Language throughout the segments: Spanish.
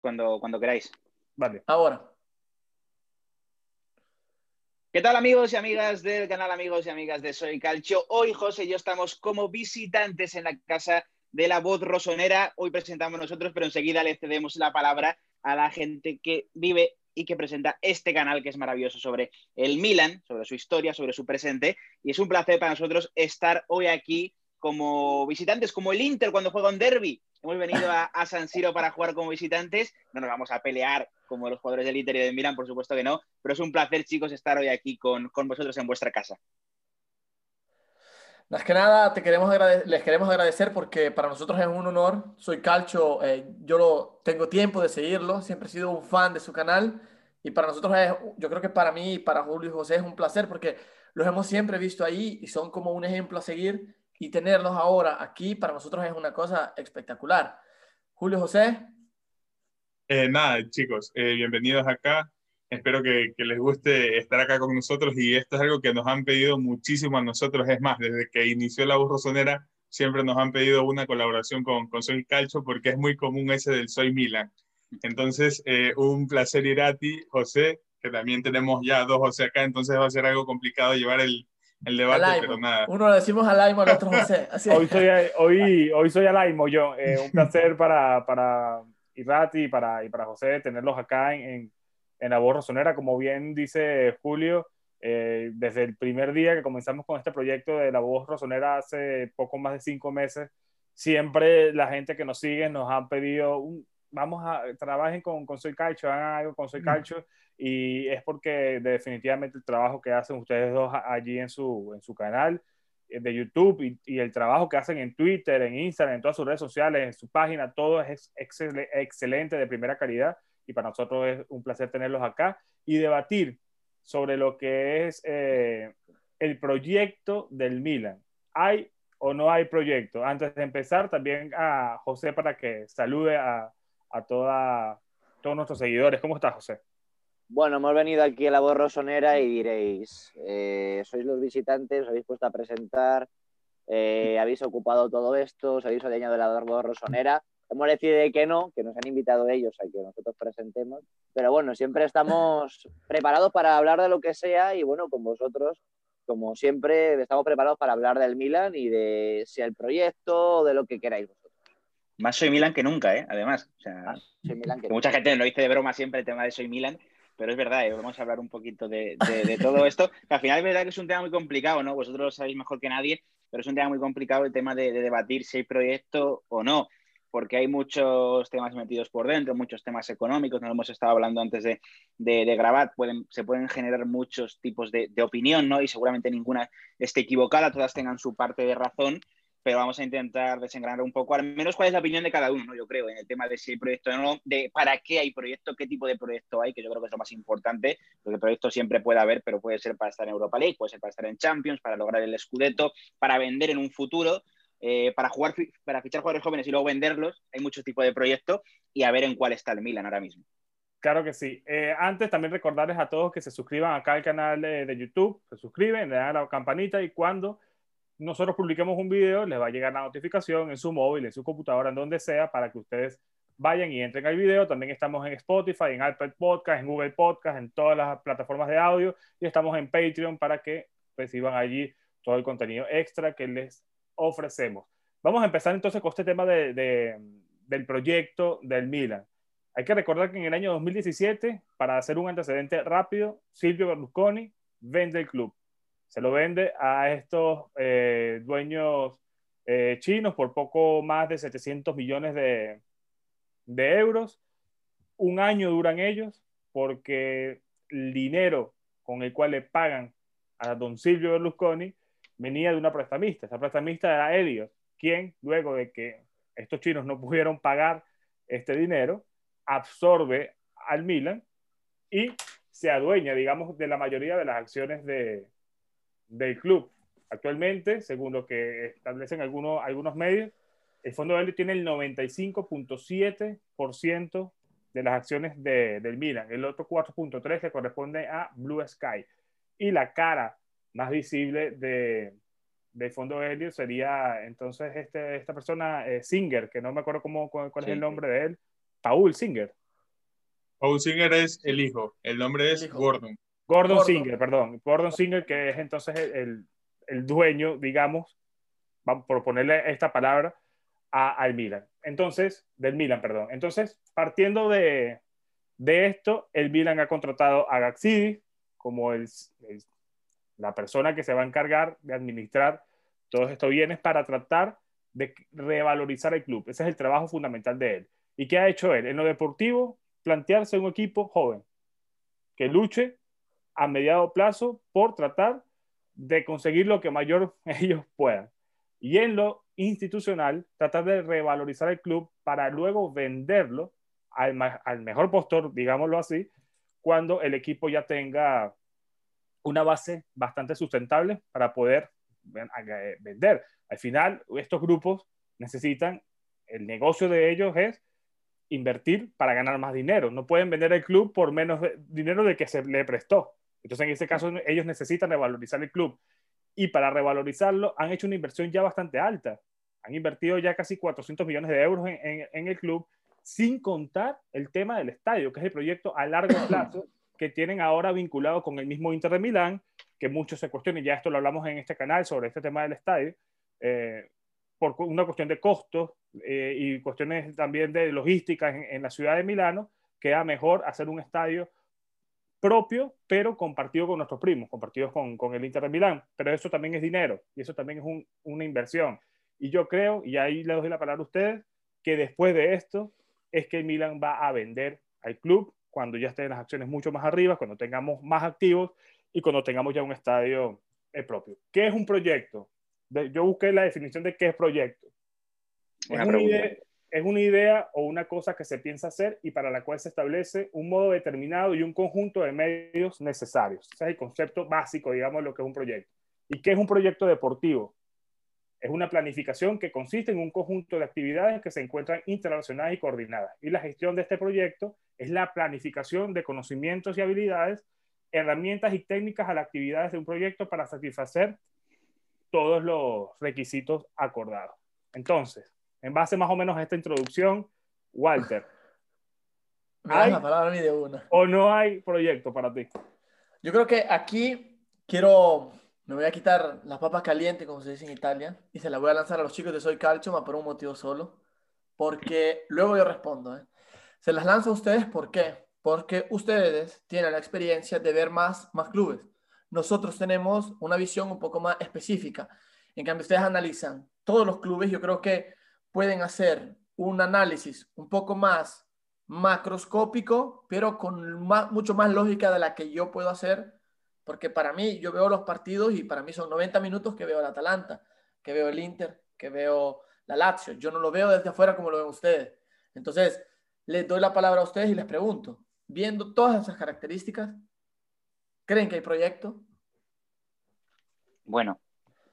cuando, cuando queráis. Vale. Ahora. ¿Qué tal amigos y amigas del canal, amigos y amigas de Soy Calcio? Hoy José y yo estamos como visitantes en la casa de la voz rosonera. Hoy presentamos nosotros, pero enseguida le cedemos la palabra a la gente que vive y que presenta este canal que es maravilloso sobre el Milan, sobre su historia, sobre su presente. Y es un placer para nosotros estar hoy aquí como visitantes, como el Inter cuando juega un derby. Hemos venido a, a, San Siro para jugar como visitantes. No nos vamos a pelear como los jugadores del Inter y del Milan, por supuesto que no. Pero es un placer, chicos, estar hoy aquí con, con vosotros en vuestra casa. Más que nada, te queremos les queremos agradecer porque para nosotros es un honor. Soy Calcho, eh, yo lo, tengo tiempo de seguirlo, siempre he sido un fan de su canal y para nosotros es, yo creo que para mí y para Julio y José es un placer porque los hemos siempre visto ahí y son como un ejemplo a seguir y tenerlos ahora aquí para nosotros es una cosa espectacular. Julio José. Eh, nada, chicos, eh, bienvenidos acá. Espero que, les guste estar acá con nosotros y esto es algo que nos han pedido muchísimo a nosotros. Es más, desde que inició la voz rosonera, siempre nos han pedido una colaboración con, con Soy Calcho porque es muy común ese del Soy Milan. Entonces, eh, un placer ir a ti, José, que también tenemos ya dos José acá, entonces va a ser algo complicado llevar el, el debate, Alaimo. pero nada. Uno lo decimos Alaimo, el otro José. Así hoy, soy, hoy, hoy soy Alaimo yo. Eh, un placer para, para Irati y para, y para José tenerlos acá en, en en la voz rosonera, como bien dice Julio, eh, desde el primer día que comenzamos con este proyecto de la voz rosonera hace poco más de cinco meses, siempre la gente que nos sigue nos ha pedido, un, vamos a, trabajen con, con Soy Calcho, hagan algo con Soy Calcho, y es porque definitivamente el trabajo que hacen ustedes dos allí en su, en su canal de YouTube y, y, el trabajo que hacen en Twitter, en Instagram, en todas sus redes sociales, en su página, todo es excel, excelente, de primera calidad y para nosotros es un placer tenerlos acá y debatir sobre lo que es eh, el proyecto del Milan. ¿Hay o no hay proyecto? Antes de empezar, también a José para que salude a, a toda, todos nuestros seguidores. ¿Cómo estás, José? Bueno, hemos venido aquí a la voz rosonera y diréis, eh, sois los visitantes, os habéis puesto a presentar, eh, habéis ocupado todo esto, os habéis adueñado de la voz rosonera hemos decidido que no, que nos han invitado ellos a que nosotros presentemos, pero bueno, siempre estamos preparados para hablar de lo que sea y bueno, con vosotros, como siempre, estamos preparados para hablar del Milan y de sea el proyecto o de lo que queráis. Más soy Milan que nunca, ¿eh? además. O sea, Ah, soy Milan que mucha gente lo dice de broma siempre el tema de soy Milan, pero es verdad, ¿eh? vamos a hablar un poquito de, de, de todo esto, que al final es verdad que es un tema muy complicado, ¿no? Vosotros lo sabéis mejor que nadie, pero es un tema muy complicado el tema de, de debatir si hay proyecto o no porque hay muchos temas metidos por dentro, muchos temas económicos, nos hemos estado hablando antes de, de, grabar, pueden, se pueden generar muchos tipos de, de, opinión, ¿no? Y seguramente ninguna esté equivocada, todas tengan su parte de razón, pero vamos a intentar desengranar un poco, al menos cuál es la opinión de cada uno, ¿no? Yo creo, en el tema de si hay proyecto o no, de para qué hay proyecto, qué tipo de proyecto hay, que yo creo que es lo más importante, porque proyecto siempre puede haber, pero puede ser para estar en Europa League, puede ser para estar en Champions, para lograr el Scudetto, para vender en un futuro, eh, para jugar, para fichar jugadores jóvenes y luego venderlos, hay muchos tipos de proyectos y a ver en cuál está el Milan ahora mismo. Claro que sí. Eh, antes también recordarles a todos que se suscriban acá al canal de, de, YouTube, se suscriben, le dan la campanita y cuando nosotros publiquemos un video les va a llegar la notificación en su móvil, en su computadora, en donde sea, para que ustedes vayan y entren al video. También estamos en Spotify, en Apple Podcast, en Google Podcast, en todas las plataformas de audio y estamos en Patreon para que reciban allí todo el contenido extra que les ofrecemos. Vamos a empezar entonces con este tema de, de, del proyecto del Milan. Hay que recordar que en el año 2017, para hacer un antecedente rápido, Silvio Berlusconi vende el club. Se lo vende a estos eh, dueños eh, chinos por poco más de 700 millones de, de euros. Un año duran ellos porque el dinero con el cual le pagan a don Silvio Berlusconi venía de una prestamista. Esa prestamista era Elliot, quien luego de que estos chinos no pudieron pagar este dinero, absorbe al Milan y se adueña, digamos, de la mayoría de las acciones de, del club. Actualmente, según lo que establecen algunos, algunos medios, el fondo de Elliot tiene el 95.7% de las acciones de, del Milan. El otro 4.3% le corresponde a Blue Sky. Y la cara más visible de, del fondo Helio sería entonces este, esta persona, eh, Singer, que no me acuerdo cómo, cuál, cuál sí. es el nombre de él, Paul Singer. Paul Singer es el hijo, el nombre es Gordon. Gordon. Gordon Singer, perdón. Gordon Singer, que es entonces el, el dueño, digamos, vamos por ponerle esta palabra, a, al Milan. Entonces, del Milan, perdón. Entonces, partiendo de, de esto, el Milan ha contratado a Gaxidi como el, la persona que se va a encargar de administrar todos estos bienes para tratar de revalorizar el club. Ese es el trabajo fundamental de él. ¿Y qué ha hecho él? En lo deportivo, plantearse un equipo joven que luche a mediado plazo por tratar de conseguir lo que mayor ellos puedan. Y en lo institucional, tratar de revalorizar el club para luego venderlo al, al mejor postor, digámoslo así, cuando el equipo ya tenga una base bastante sustentable para poder eh, vender. Al final, estos grupos necesitan, el negocio de ellos es invertir para ganar más dinero. No pueden vender el club por menos dinero de que se le prestó. Entonces, en ese caso, ellos necesitan revalorizar el club. Y para revalorizarlo, han hecho una inversión ya bastante alta. Han invertido ya casi 400 millones de euros en, el club, sin contar el tema del estadio, que es el proyecto a largo plazo que tienen ahora vinculado con el mismo Inter de Milán, que muchos se cuestionan, ya esto lo hablamos en este canal sobre este tema del estadio, eh, por una cuestión de costos eh, y cuestiones también de logística en, la ciudad de Milano, queda mejor hacer un estadio propio, pero compartido con nuestros primos, compartidos con, con, el Inter de Milán. Pero eso también es dinero y eso también es una inversión. Y yo creo, y ahí le doy la palabra a ustedes, que después de esto es que el Milan va a vender al club cuando ya estén las acciones mucho más arriba, cuando tengamos más activos y cuando tengamos ya un estadio eh, propio. ¿Qué es un proyecto? yo busqué la definición de qué es proyecto. Es una, idea, es una, idea, o una cosa que se piensa hacer y para la cual se establece un modo determinado y un conjunto de medios necesarios. Ese es el concepto básico, digamos, lo que es un proyecto. ¿Y qué es un proyecto deportivo? Es una planificación que consiste en un conjunto de actividades que se encuentran interrelacionadas y coordinadas. Y la gestión de este proyecto es la planificación de conocimientos y habilidades, herramientas y técnicas a las actividades de un proyecto para satisfacer todos los requisitos acordados. Entonces, en base más o menos a esta introducción, Walter, ¿hay la palabra de una. ¿O no hay proyecto para ti? Yo creo que aquí quiero, me voy a quitar las papas calientes, como se dice en Italia, y se las voy a lanzar a los chicos de Soy Calcio, por un motivo solo, porque luego yo respondo. ¿eh? Se las lanzo a ustedes, ¿por qué? Porque ustedes tienen la experiencia de ver más, más clubes. Nosotros tenemos una visión un poco más específica. En cambio, ustedes analizan todos los clubes, yo creo que pueden hacer un análisis un poco más macroscópico, pero con mucho más lógica de la que yo puedo hacer, porque para mí yo veo los partidos y para mí son 90 minutos que veo el Atalanta, que veo el Inter, que veo la Lazio. Yo no lo veo desde afuera como lo ven ustedes. Entonces, les doy la palabra a ustedes y les pregunto, viendo todas esas características, ¿creen que hay proyecto? Bueno,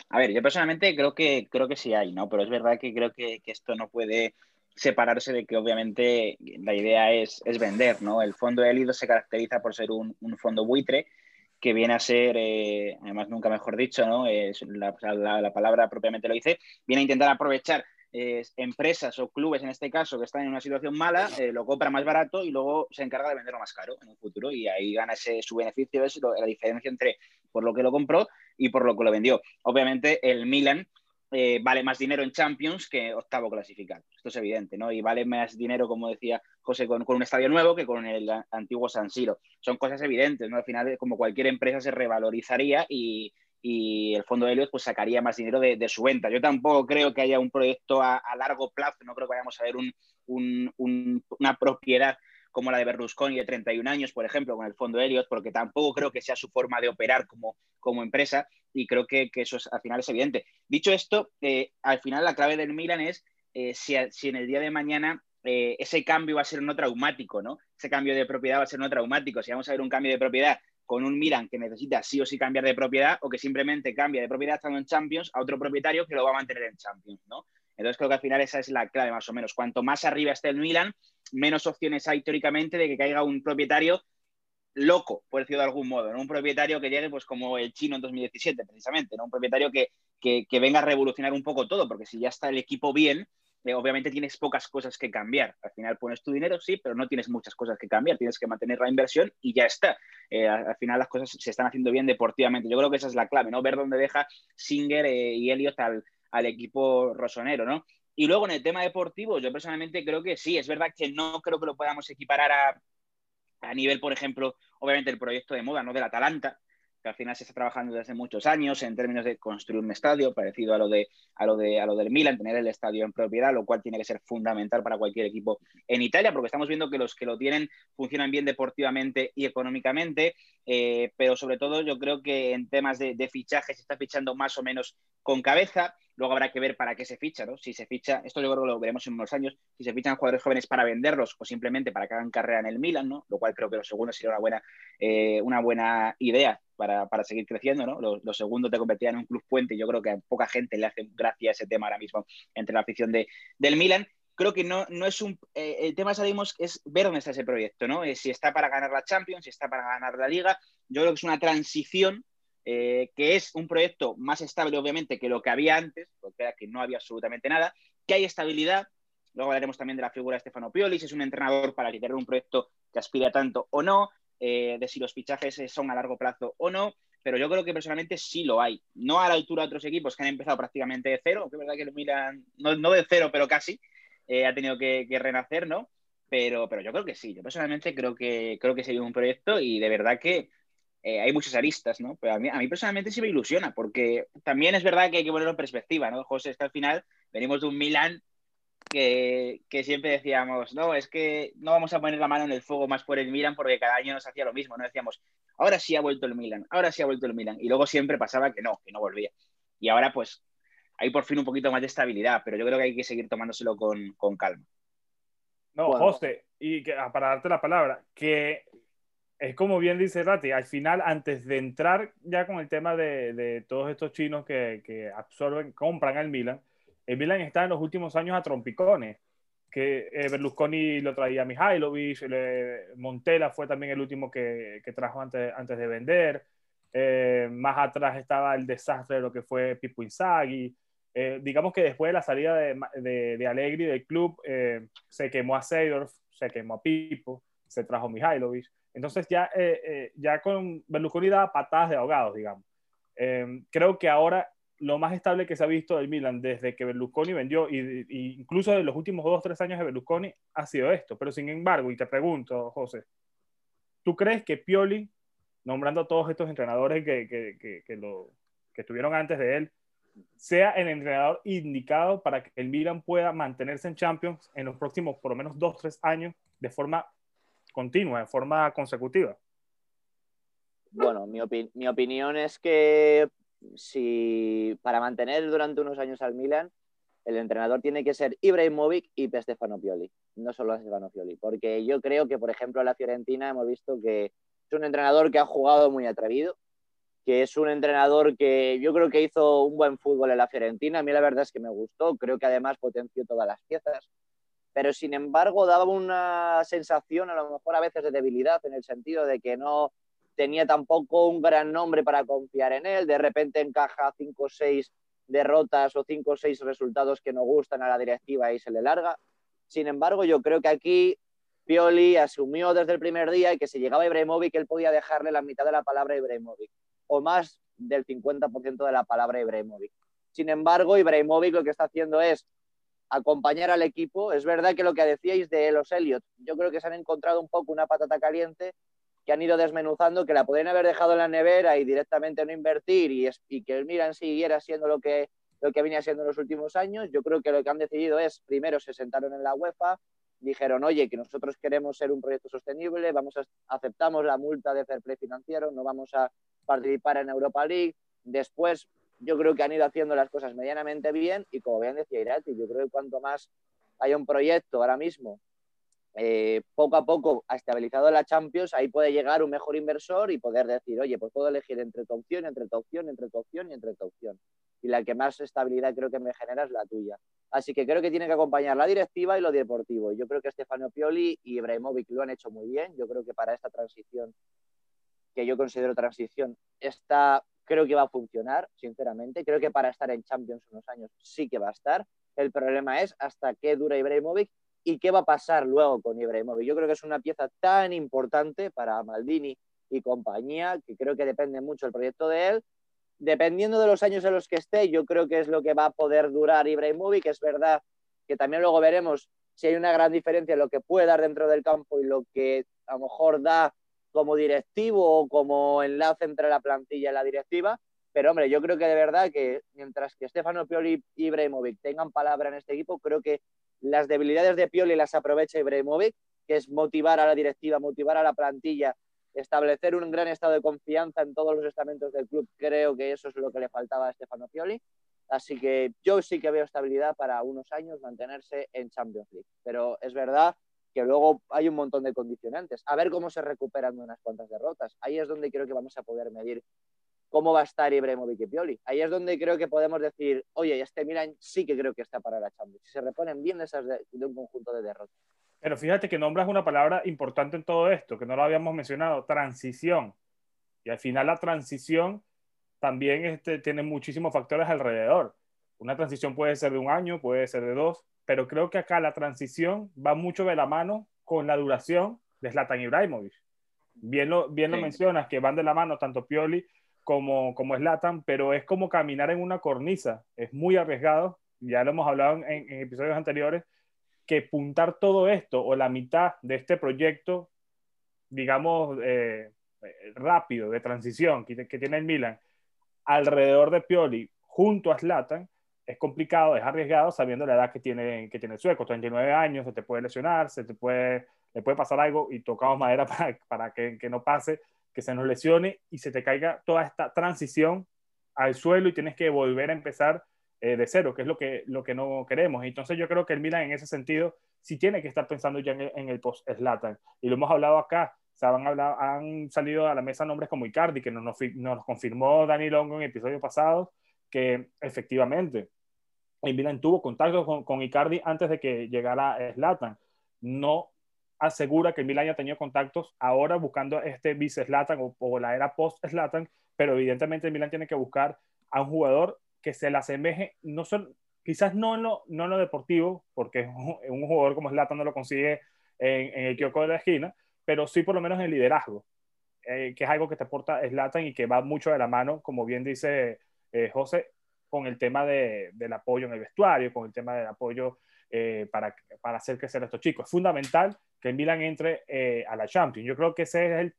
a ver, yo personalmente creo que, creo que sí hay, ¿no? Pero es verdad que creo que, esto no puede separarse de que obviamente la idea es, vender, ¿no? El fondo de Elido se caracteriza por ser un, fondo buitre que viene a ser, eh, además nunca mejor dicho, ¿no? Es la, la, palabra propiamente lo dice, viene a intentar aprovechar empresas o clubes, en este caso, que están en una situación mala, eh, lo compra más barato y luego se encarga de venderlo más caro en un futuro y ahí gana ese, su beneficio, es la diferencia entre por lo que lo compró y por lo que lo vendió. Obviamente el Milan eh, vale más dinero en Champions que octavo clasificado. Esto es evidente, ¿no? Y vale más dinero, como decía José, con, con, un estadio nuevo que con el antiguo San Siro. Son cosas evidentes, ¿no? Al final, como cualquier empresa, se revalorizaría y, y el fondo de Helios pues sacaría más dinero de, su venta. Yo tampoco creo que haya un proyecto a, largo plazo, no creo que vayamos a ver una propiedad como la de Berlusconi de 31 años, por ejemplo, con el fondo Elliot, porque tampoco creo que sea su forma de operar como, empresa y creo que, eso al final es evidente. Dicho esto, eh, al final la clave del Milan es eh, si, en el día de mañana eh, ese cambio va a ser no traumático, ¿no? Ese cambio de propiedad va a ser no traumático. Si vamos a ver un cambio de propiedad con un Milan que necesita sí o sí cambiar de propiedad o que simplemente cambia de propiedad estando en Champions a otro propietario que lo va a mantener en Champions, ¿no? Entonces creo que al final esa es la clave más o menos. Cuanto más arriba esté el Milan, menos opciones hay teóricamente de que caiga un propietario loco, por decirlo de algún modo, ¿no? Un propietario que llegue pues como el chino en 2017 precisamente, ¿no? Un propietario que, que, venga a revolucionar un poco todo, porque si ya está el equipo bien, eh, obviamente tienes pocas cosas que cambiar. Al final pones tu dinero, sí, pero no tienes muchas cosas que cambiar. Tienes que mantener la inversión y ya está. Eh, al, final las cosas se están haciendo bien deportivamente. Yo creo que esa es la clave, ¿no? Ver dónde deja Singer eh, y Elliot al, al equipo rosonero, ¿no? Y luego en el tema deportivo, yo personalmente creo que sí, es verdad que no creo que lo podamos equiparar a, a nivel, por ejemplo, obviamente el proyecto de moda, ¿no? Del Atalanta, que al final se está trabajando desde hace muchos años en términos de construir un estadio parecido a lo, de, a lo, de, a lo del Milan, tener el estadio en propiedad, lo cual tiene que ser fundamental para cualquier equipo en Italia, porque estamos viendo que los que lo tienen funcionan bien deportivamente y económicamente, eh, pero sobre todo yo creo que en temas de, de fichaje se está fichando más o menos con cabeza. Luego habrá que ver para qué se ficha, ¿no? Si se ficha, esto yo creo que lo veremos en unos años, si se fichan jugadores jóvenes para venderlos o simplemente para que hagan carrera en el Milan, ¿no? Lo cual creo que lo segundo sería una buena, eh, una buena idea para, para, seguir creciendo, ¿no? Lo, lo, segundo te convertía en un club puente yo creo que a poca gente le hace gracia ese tema ahora mismo entre la afición de, del Milan. Creo que no, no es un... Eh, el tema, sabemos, es ver dónde está ese proyecto, ¿no? Eh, si está para ganar la Champions, si está para ganar la Liga. Yo creo que es una transición eh, que es un proyecto más estable, obviamente, que lo que había antes, porque era que no había absolutamente nada, que hay estabilidad. Luego hablaremos también de la figura de Stefano Pioli, si es un entrenador para liderar un proyecto que aspira tanto o no, eh, de si los fichajes son a largo plazo o no, pero yo creo que personalmente sí lo hay. No a la altura de otros equipos que han empezado prácticamente de cero, que es verdad que lo miran, no, no de cero, pero casi, eh, ha tenido que, renacer, ¿no? Pero, pero yo creo que sí, yo personalmente creo que, creo que sería un proyecto y de verdad que eh, hay muchas aristas, ¿no? Pero a mí, a mí, personalmente sí me ilusiona, porque también es verdad que hay que ponerlo en perspectiva, ¿no? José, es que al final venimos de un Milan que, que, siempre decíamos, no, es que no vamos a poner la mano en el fuego más por el Milan porque cada año nos hacía lo mismo, ¿no? Decíamos, ahora sí ha vuelto el Milan, ahora sí ha vuelto el Milan, y luego siempre pasaba que no, que no volvía. Y ahora, pues, hay por fin un poquito más de estabilidad, pero yo creo que hay que seguir tomándoselo con, con calma. No, bueno. José, y que, ah, para darte la palabra, que es como bien dice Rati, al final, antes de entrar ya con el tema de, de todos estos chinos que, que, absorben, compran al Milan, el Milan está en los últimos años a trompicones, que eh, Berlusconi lo traía a Mihailovic, le, Montella fue también el último que, que trajo antes, antes de vender, eh, más atrás estaba el desastre de lo que fue Pipo Inzaghi, eh, digamos que después de la salida de, de, de Allegri del club, eh, se quemó a Seydorf, se quemó a Pipo, se trajo a entonces ya, ya con Berlusconi daba patadas de ahogados, digamos. Creo que ahora lo más estable que se ha visto del Milan desde que Berlusconi vendió, y, incluso de los últimos dos o tres años de Berlusconi, ha sido esto. Pero sin embargo, y te pregunto, José, ¿tú crees que Pioli, nombrando a todos estos entrenadores que, que, que, que, lo, que estuvieron antes de él, sea el entrenador indicado para que el Milan pueda mantenerse en Champions en los próximos por lo menos dos, tres años de forma continua, de forma consecutiva? Bueno, mi, mi, opinión es que si para mantener durante unos años al Milan, el entrenador tiene que ser Ibrahimovic y Stefano Pioli, no solo Stefano Pioli, porque yo creo que, por ejemplo, la Fiorentina hemos visto que es un entrenador que ha jugado muy atrevido, que es un entrenador que yo creo que hizo un buen fútbol en la Fiorentina, a mí la verdad es que me gustó, creo que además potenció todas las piezas, pero sin embargo daba una sensación a lo mejor a veces de debilidad en el sentido de que no tenía tampoco un gran nombre para confiar en él, de repente encaja cinco o seis derrotas o cinco o seis resultados que no gustan a la directiva y se le larga. Sin embargo, yo creo que aquí Pioli asumió desde el primer día que si llegaba Ibrahimovic, él podía dejarle la mitad de la palabra Ibrahimovic o más del 50% de la palabra Ibrahimovic. Sin embargo, Ibrahimovic lo que está haciendo es acompañar al equipo. Es verdad que lo que decíais de los Elliot, yo creo que se han encontrado un poco una patata caliente que han ido desmenuzando, que la podrían haber dejado en la nevera y directamente no invertir y, es, y que el Milan siguiera siendo lo que, lo que venía siendo en los últimos años. Yo creo que lo que han decidido es, primero se sentaron en la UEFA, dijeron, oye, que nosotros queremos ser un proyecto sostenible, vamos a, aceptamos la multa de fair play financiero, no vamos a participar en Europa League. Después yo creo que han ido haciendo las cosas medianamente bien y como bien decía Irati, yo creo que cuanto más haya un proyecto ahora mismo eh, poco a poco ha estabilizado la Champions, ahí puede llegar un mejor inversor y poder decir, oye, pues puedo elegir entre tu opción, entre tu opción, entre tu opción y entre tu opción. Y la que más estabilidad creo que me genera es la tuya. Así que creo que tiene que acompañar la directiva y lo deportivo. Yo creo que Stefano Pioli y Ibrahimovic lo han hecho muy bien. Yo creo que para esta transición, que yo considero transición, está creo que va a funcionar, sinceramente. Creo que para estar en Champions unos años sí que va a estar. El problema es hasta qué dura Ibrahimovic y qué va a pasar luego con Ibrahimovic. Yo creo que es una pieza tan importante para Maldini y compañía que creo que depende mucho el proyecto de él. Dependiendo de los años en los que esté, yo creo que es lo que va a poder durar Ibrahimovic. Es verdad que también luego veremos si hay una gran diferencia en lo que puede dar dentro del campo y lo que a lo mejor da como directivo o como enlace entre la plantilla y la directiva. Pero hombre, yo creo que de verdad que mientras que Stefano Pioli y Ibrahimovic tengan palabra en este equipo, creo que las debilidades de Pioli las aprovecha Ibrahimovic, que es motivar a la directiva, motivar a la plantilla, establecer un gran estado de confianza en todos los estamentos del club. Creo que eso es lo que le faltaba a Stefano Pioli. Así que yo sí que veo estabilidad para unos años mantenerse en Champions League. Pero es verdad que luego hay un montón de condicionantes. A ver cómo se recuperan unas cuantas derrotas. Ahí es donde creo que vamos a poder medir cómo va a estar Ibrahimovic y Pioli. Ahí es donde creo que podemos decir, oye, este Milan sí que creo que está para la Champions. Si se reponen bien de, esas de, un conjunto de derrotas. Pero fíjate que nombras una palabra importante en todo esto, que no lo habíamos mencionado, transición. Y al final la transición también este, tiene muchísimos factores alrededor. Una transición puede ser de un año, puede ser de dos, pero creo que acá la transición va mucho de la mano con la duración de Zlatan Ibrahimovic. Bien lo, bien lo mencionas, que van de la mano tanto Pioli como, como Slatan, pero es como caminar en una cornisa. Es muy arriesgado, ya lo hemos hablado en, episodios anteriores, que puntar todo esto o la mitad de este proyecto, digamos, eh, rápido, de transición que, que, tiene el Milan, alrededor de Pioli, junto a Slatan, es complicado, es arriesgado, sabiendo la edad que tiene, que tiene el sueco, 39 años, se te puede lesionar, se te puede, le puede pasar algo y tocamos madera para, para que, que no pase que se nos lesione y se te caiga toda esta transición al suelo y tienes que volver a empezar eh, de cero, que es lo que, lo que no queremos. Entonces yo creo que el Milan en ese sentido sí tiene que estar pensando ya en el, post-Slatan. Y lo hemos hablado acá, se han, hablado, han salido a la mesa nombres como Icardi, que nos, nos, nos confirmó Dani Longo en episodios pasados, que efectivamente el Milan tuvo contacto con, con Icardi antes de que llegara Slatan. No asegura que el Milan haya tenido contactos ahora buscando este vice-Slatan o, la era post-Slatan, pero evidentemente el Milan tiene que buscar a un jugador que se le asemeje, no son, quizás no en, lo, no lo deportivo, porque un, jugador como Slatan no lo consigue en, el kiosco de la esquina, pero sí por lo menos en el liderazgo, eh, que es algo que te aporta Slatan y que va mucho de la mano, como bien dice eh, José, con el tema de, del apoyo en el vestuario, con el tema del apoyo eh, para, para hacer crecer a estos chicos. Es fundamental que el Milan entre eh, a la Champions. Yo creo que ese es el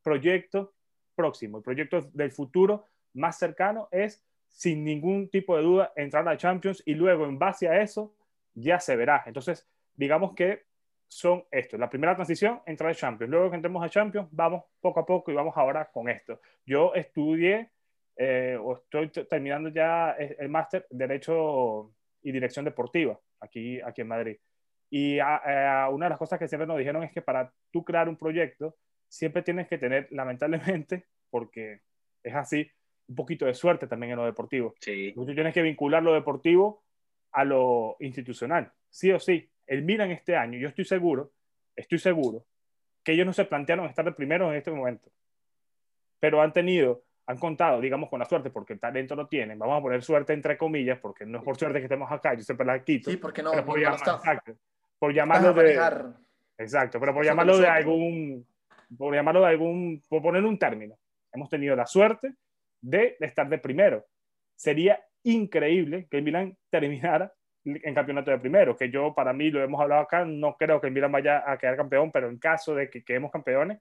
proyecto próximo, el proyecto del futuro más cercano es, sin ningún tipo de duda, entrar a la Champions y luego en base a eso ya se verá. Entonces, digamos que son esto. La primera transición, entrar a Champions. Luego que entremos a Champions, vamos poco a poco y vamos ahora con esto. Yo estudié eh, o estoy terminando ya el máster Derecho y Dirección Deportiva aquí, aquí en Madrid. Y una de las cosas que siempre nos dijeron es que para tú crear un proyecto, siempre tienes que tener, lamentablemente, porque es así, un poquito de suerte también en lo deportivo. Sí. Tú tienes que vincular lo deportivo a lo institucional, sí o sí. El Milan este año, yo estoy seguro, estoy seguro, que ellos no se plantearon estar de primero en este momento, pero han tenido han contado, digamos, con la suerte, porque el talento lo tienen. Vamos a poner suerte entre comillas, porque no es por suerte que estemos acá, yo siempre la quito. Sí, porque no, pero por, exacto, por llamarlo de. Exacto, pero por llamarlo de algún. Por llamarlo de algún. Por poner un término. Hemos tenido la suerte de, estar de primero. Sería increíble que el Milan terminara en campeonato de primero, que yo para mí lo hemos hablado acá, no creo que el Milan vaya a quedar campeón, pero en caso de que quedemos campeones,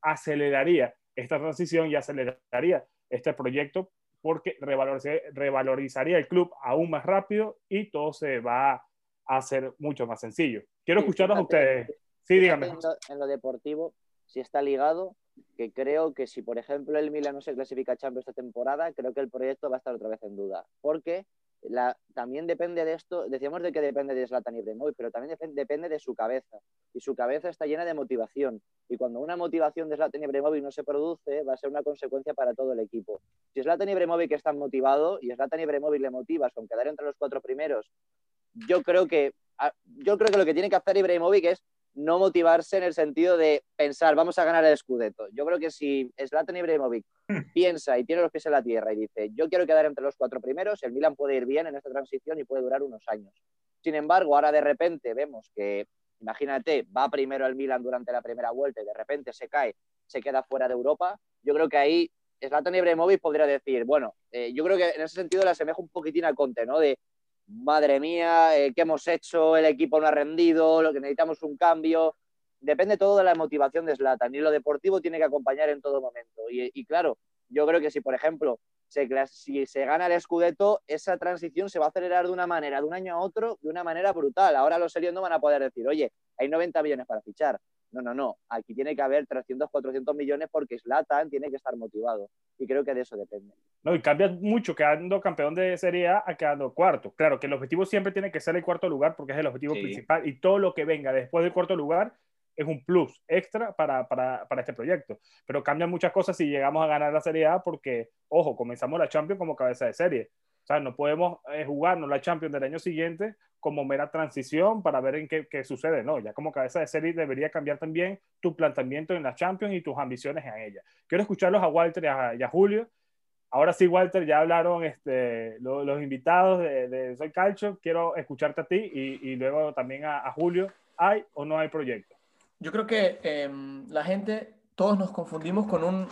aceleraría esta transición y aceleraría este proyecto porque revalorizaría el club aún más rápido y todo se va a hacer mucho más sencillo. Quiero escucharlos a ustedes. Sí, dígame. En lo, deportivo, si está ligado, que creo que si, por ejemplo, el Milan no se clasifica a Champions esta temporada, creo que el proyecto va a estar otra vez en duda. Porque también depende de esto, decíamos de que depende de Zlatan Ibrahimovic, pero también depende de su cabeza. Y su cabeza está llena de motivación. Y cuando una motivación de Zlatan Ibrahimovic no se produce, va a ser una consecuencia para todo el equipo. Si Zlatan Ibrahimovic está motivado y Zlatan Ibrahimovic le motiva con quedar entre los cuatro primeros, yo creo que yo creo que lo que tiene que hacer Ibrahimovic es no motivarse en el sentido de pensar, vamos a ganar el Scudetto. Yo creo que si Zlatan Ibrahimovic hmm. piensa y tiene los pies en la tierra y dice, yo quiero quedar entre los cuatro primeros, el Milan puede ir bien en esta transición y puede durar unos años. Sin embargo, ahora de repente vemos que, imagínate, va primero el Milan durante la primera vuelta y de repente se cae, se queda fuera de Europa. Yo creo que ahí Zlatan Ibrahimovic podría decir, bueno, eh, yo creo que en ese sentido le asemeja un poquitín a Conte, ¿no? De, madre mía, eh, ¿qué hemos hecho? El equipo no ha rendido, lo que necesitamos un cambio. Depende todo de la motivación de Zlatan y lo deportivo tiene que acompañar en todo momento. y claro, yo creo que si, por ejemplo, si se gana el Scudetto, esa transición se va a acelerar de una manera, de un año a otro, de una manera brutal. Ahora los serios no van a poder decir, oye, hay 90 millones para fichar. No, no, no. Aquí tiene que haber 300, 400 millones porque Slatan tiene que estar motivado. Y creo que de eso depende. No, y cambia mucho quedando campeón de Serie A a quedando cuarto. Claro que el objetivo siempre tiene que ser el cuarto lugar porque es el objetivo principal y todo lo que venga después del cuarto lugar es un plus extra para, para, para, este proyecto. Pero cambian muchas cosas si llegamos a ganar la Serie A porque, ojo, comenzamos la Champions como cabeza de serie. O sea, no podemos eh, jugarnos la Champions del año siguiente como mera transición para ver en qué, qué, sucede. No, ya como cabeza de serie debería cambiar también tu planteamiento en la Champions y tus ambiciones en ella. Quiero escucharlos a Walter y a, Julio. Ahora sí, Walter, ya hablaron este, los, invitados de, de, Soy Calcio. Quiero escucharte a ti y, luego también a, Julio. ¿Hay o no hay proyecto? Yo creo que em, la gente, todos nos confundimos con un,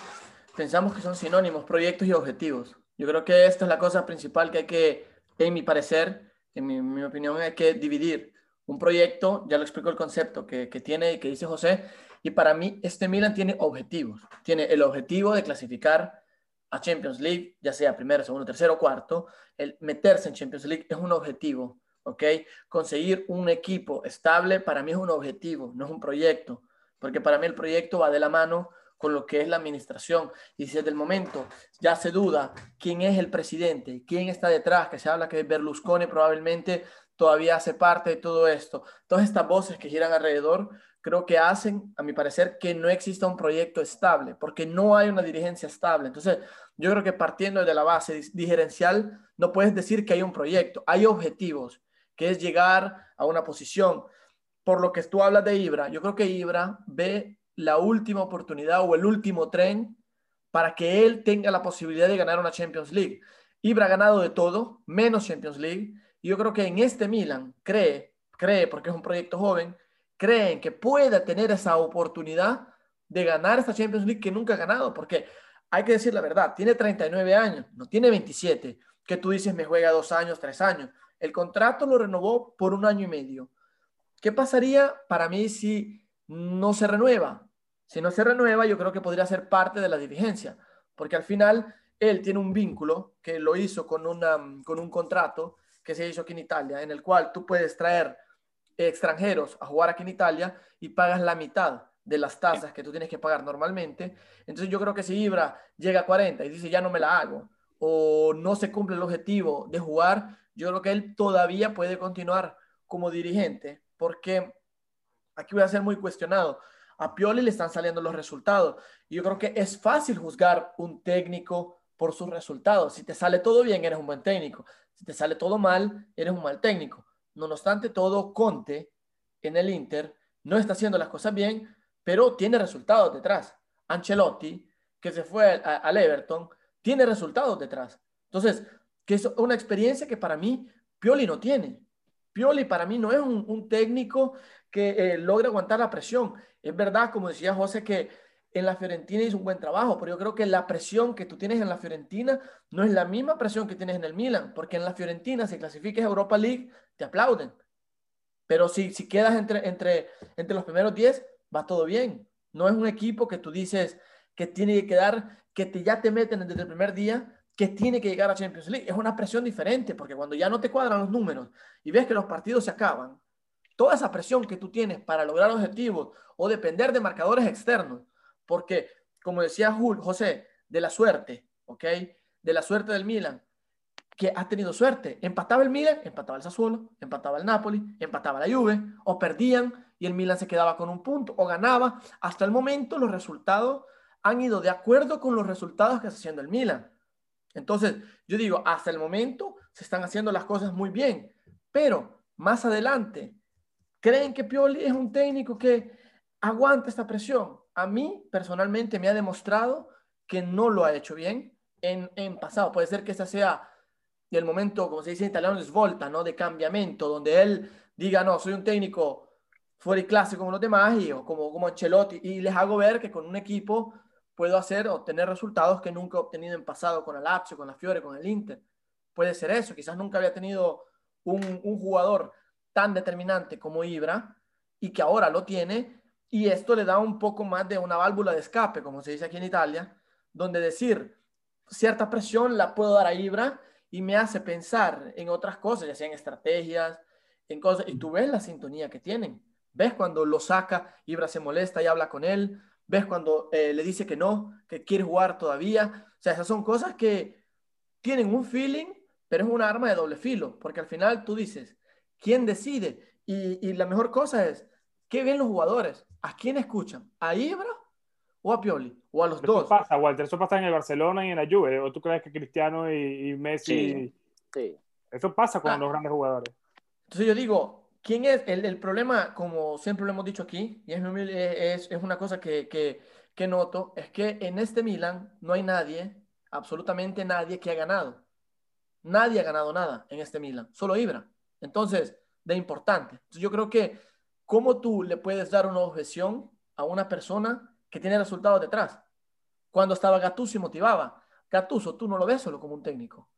pensamos que son sinónimos, proyectos y objetivos. Yo creo que esta es la cosa principal que hay que, en mi parecer, en mi, opinión, hay que dividir. Un proyecto, ya lo explico el concepto que, que tiene, que dice José, y para mí este Milan tiene objetivos. Tiene el objetivo de clasificar a Champions League, ya sea primero, segundo, tercero, cuarto. El meterse en Champions League es un objetivo. ¿ok? Conseguir un equipo estable para mí es un objetivo, no es un proyecto, porque para mí el proyecto va de la mano con lo que es la administración. Y si desde el momento ya se duda quién es el presidente, quién está detrás, que se habla que Berlusconi probablemente todavía hace parte de todo esto, todas estas voces que giran alrededor, creo que hacen, a mi parecer, que no exista un proyecto estable, porque no hay una dirigencia estable. Entonces, yo creo que partiendo de la base digerencial, no puedes decir que hay un proyecto, hay objetivos que es llegar a una posición. Por lo que tú hablas de Ibra, yo creo que Ibra ve la última oportunidad o el último tren para que él tenga la posibilidad de ganar una Champions League. Ibra ha ganado de todo, menos Champions League. Y yo creo que en este Milan cree, cree, porque es un proyecto joven, creen que pueda tener esa oportunidad de ganar esta Champions League que nunca ha ganado, porque hay que decir la verdad, tiene 39 años, no tiene 27, que tú dices me juega dos años, tres años. El contrato lo renovó por un año y medio. ¿Qué pasaría para mí si no se renueva? Si no se renueva, yo creo que podría ser parte de la dirigencia, porque al final él tiene un vínculo que lo hizo con, una, con un contrato que se hizo aquí en Italia, en el cual tú puedes traer extranjeros a jugar aquí en Italia y pagas la mitad de las tasas que tú tienes que pagar normalmente. Entonces yo creo que si Ibra llega a 40 y dice ya no me la hago, o no se cumple el objetivo de jugar, yo creo que él todavía puede continuar como dirigente, porque aquí voy a ser muy cuestionado. A Pioli le están saliendo los resultados. Y yo creo que es fácil juzgar un técnico por sus resultados. Si te sale todo bien, eres un buen técnico. Si te sale todo mal, eres un mal técnico. No obstante todo, Conte en el Inter no está haciendo las cosas bien, pero tiene resultados detrás. Ancelotti, que se fue al Everton, tiene resultados detrás. Entonces, que es una experiencia que para mí Pioli no tiene. Pioli para mí no es un, técnico que eh, logra aguantar la presión. Es verdad, como decía José, que en la Fiorentina hizo un buen trabajo, pero yo creo que la presión que tú tienes en la Fiorentina no es la misma presión que tienes en el Milan, porque en la Fiorentina, si clasifiques a Europa League, te aplauden. Pero si, si quedas entre, entre, entre los primeros 10, va todo bien. No es un equipo que tú dices que tiene que quedar, que te, ya te meten desde el primer día que tiene que llegar a Champions League. Es una presión diferente, porque cuando ya no te cuadran los números y ves que los partidos se acaban, toda esa presión que tú tienes para lograr objetivos o depender de marcadores externos, porque, como decía José, de la suerte, ¿ok? De la suerte del Milan, que ha tenido suerte. Empataba el Milan, empataba el Sassuolo, empataba el Napoli, empataba la Juve, o perdían y el Milan se quedaba con un punto, o ganaba. Hasta el momento los resultados han ido de acuerdo con los resultados que está haciendo el Milan. Entonces, yo digo, hasta el momento se están haciendo las cosas muy bien, pero más adelante, creen que Pioli es un técnico que aguanta esta presión. A mí, personalmente, me ha demostrado que no lo ha hecho bien en, en pasado. Puede ser que ese sea el momento, como se dice en italiano, volta, ¿no? De cambiamiento, donde él diga, no, soy un técnico fuera de clase como los demás y, o como, como Ancelotti y les hago ver que con un equipo puedo hacer obtener resultados que nunca he obtenido en pasado con el Lazio, con la Fiore, con el Inter. Puede ser eso, quizás nunca había tenido un, un jugador tan determinante como Ibra y que ahora lo tiene y esto le da un poco más de una válvula de escape, como se dice aquí en Italia, donde decir cierta presión la puedo dar a Ibra y me hace pensar en otras cosas, ya sean estrategias, en cosas, y tú ves la sintonía que tienen. Ves cuando lo saca, Ibra se molesta y habla con él. Ves cuando eh, le dice que no, que quiere jugar todavía. O sea, esas son cosas que tienen un feeling, pero es un arma de doble filo, porque al final tú dices, ¿quién decide? Y, la mejor cosa es, ¿qué ven los jugadores? ¿A quién escuchan? ¿A Ibra o a Pioli? ¿O a los dos? Eso pasa, Walter, eso pasa en el Barcelona y en la Juve. ¿O tú crees que Cristiano y, Messi... Sí. Eso pasa con Ah. los grandes jugadores. Entonces yo digo, ¿quién es el, el problema? Como siempre lo hemos dicho aquí, y es, es, es una cosa que, que, que noto, es que en este Milan no hay nadie, absolutamente nadie que ha ganado. Nadie ha ganado nada en este Milan, solo Ibra. Entonces, de importante. Entonces, yo creo que, ¿cómo tú le puedes dar una objeción a una persona que tiene resultados detrás? Cuando estaba Gattuso y motivaba. Gattuso, tú no lo ves solo como un técnico.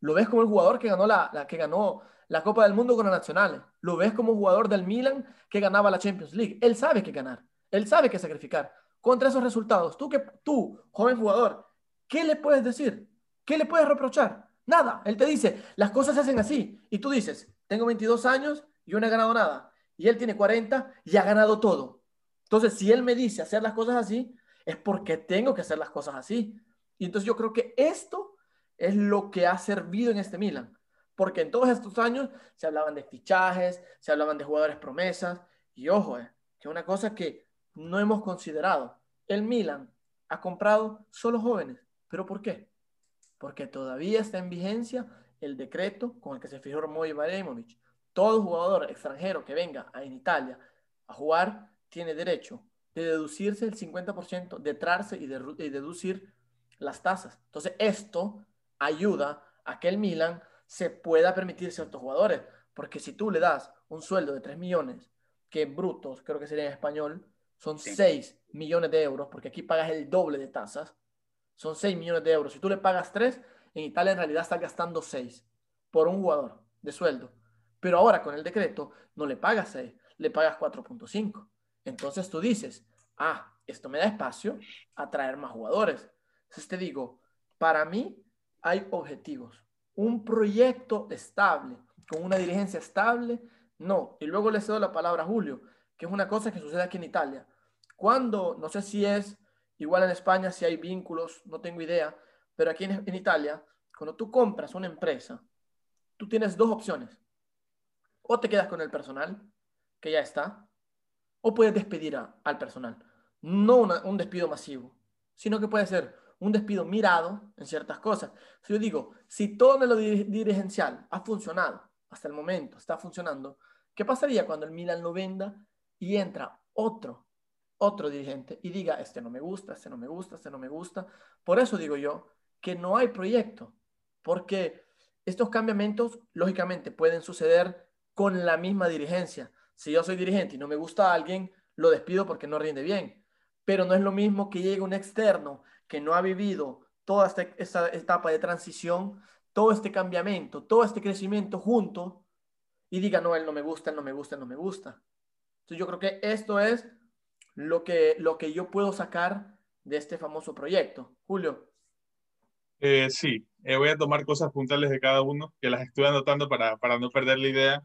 Lo ves como el jugador que ganó la, la- que ganó la Copa del Mundo con los nacionales. Lo ves como un jugador del Milan que ganaba la Champions League. Él sabe que ganar. Él sabe que sacrificar. Contra esos resultados, tú, que, tú, joven jugador, ¿qué le puedes decir? ¿Qué le puedes reprochar? Nada. Él te dice, las cosas se hacen así. Y tú dices, tengo 22 años y no he ganado nada. Y él tiene 40 y ha ganado todo. Entonces, si él me dice hacer las cosas así, es porque tengo que hacer las cosas así. Y entonces yo creo que esto es lo que ha servido en este Milan. Porque en todos estos años se hablaban de fichajes, se hablaban de jugadores promesas. Y ojo, eh, que una cosa que no hemos considerado. El Milan ha comprado solo jóvenes. ¿Pero por qué? Porque todavía está en vigencia el decreto con el que se fijó Romo Ibrahimovic. Todo jugador extranjero que venga a, en Italia a jugar tiene derecho de deducirse el 50%, de trarse y, de, y deducir las tasas. Entonces, esto ayuda a que el Milan se pueda permitir ciertos jugadores. Porque si tú le das un sueldo de 3 millones, que en brutos, creo que sería en español, son Sí. 6 millones de euros, porque aquí pagas el doble de tasas, son 6 millones de euros. Si tú le pagas 3, en Italia en realidad estás gastando 6 por un jugador de sueldo. Pero ahora con el decreto no le pagas 6, le pagas 4.5. Entonces tú dices, ah, esto me da espacio a traer más jugadores. Entonces te digo, para mí hay objetivos. Un proyecto estable, con una dirigencia estable, no. Y luego le cedo la palabra a Julio, que es una cosa que sucede aquí en Italia. Cuando, no sé si es igual en España, si hay vínculos, no tengo idea, pero aquí en, en Italia, cuando tú compras una empresa, tú tienes dos opciones. O te quedas con el personal, que ya está, o puedes despedir a- al personal. No una- un despido masivo, sino que puede ser un despido mirado en ciertas cosas. Si yo digo, si todo lo diri- dirigencial ha funcionado hasta el momento, está funcionando, ¿qué pasaría cuando el Milan lo venda y entra otro, otro dirigente y diga, este no me gusta, este no me gusta, este no me gusta? Por eso digo yo que no hay proyecto, porque estos cambiamientos, lógicamente, pueden suceder con la misma dirigencia. Si yo soy dirigente y no me gusta a alguien, lo despido porque no rinde bien. Pero no es lo mismo que llegue un externo que no ha vivido toda esta, esta etapa de transición, todo este cambiamiento, todo este crecimiento junto y diga, no, él no me gusta, él no me gusta, él no me gusta. Entonces yo creo que esto es lo que, lo que yo puedo sacar de este famoso proyecto. Julio. Eh, sí, eh, voy a tomar cosas puntuales de cada uno, que las estoy anotando para, para no perder la idea.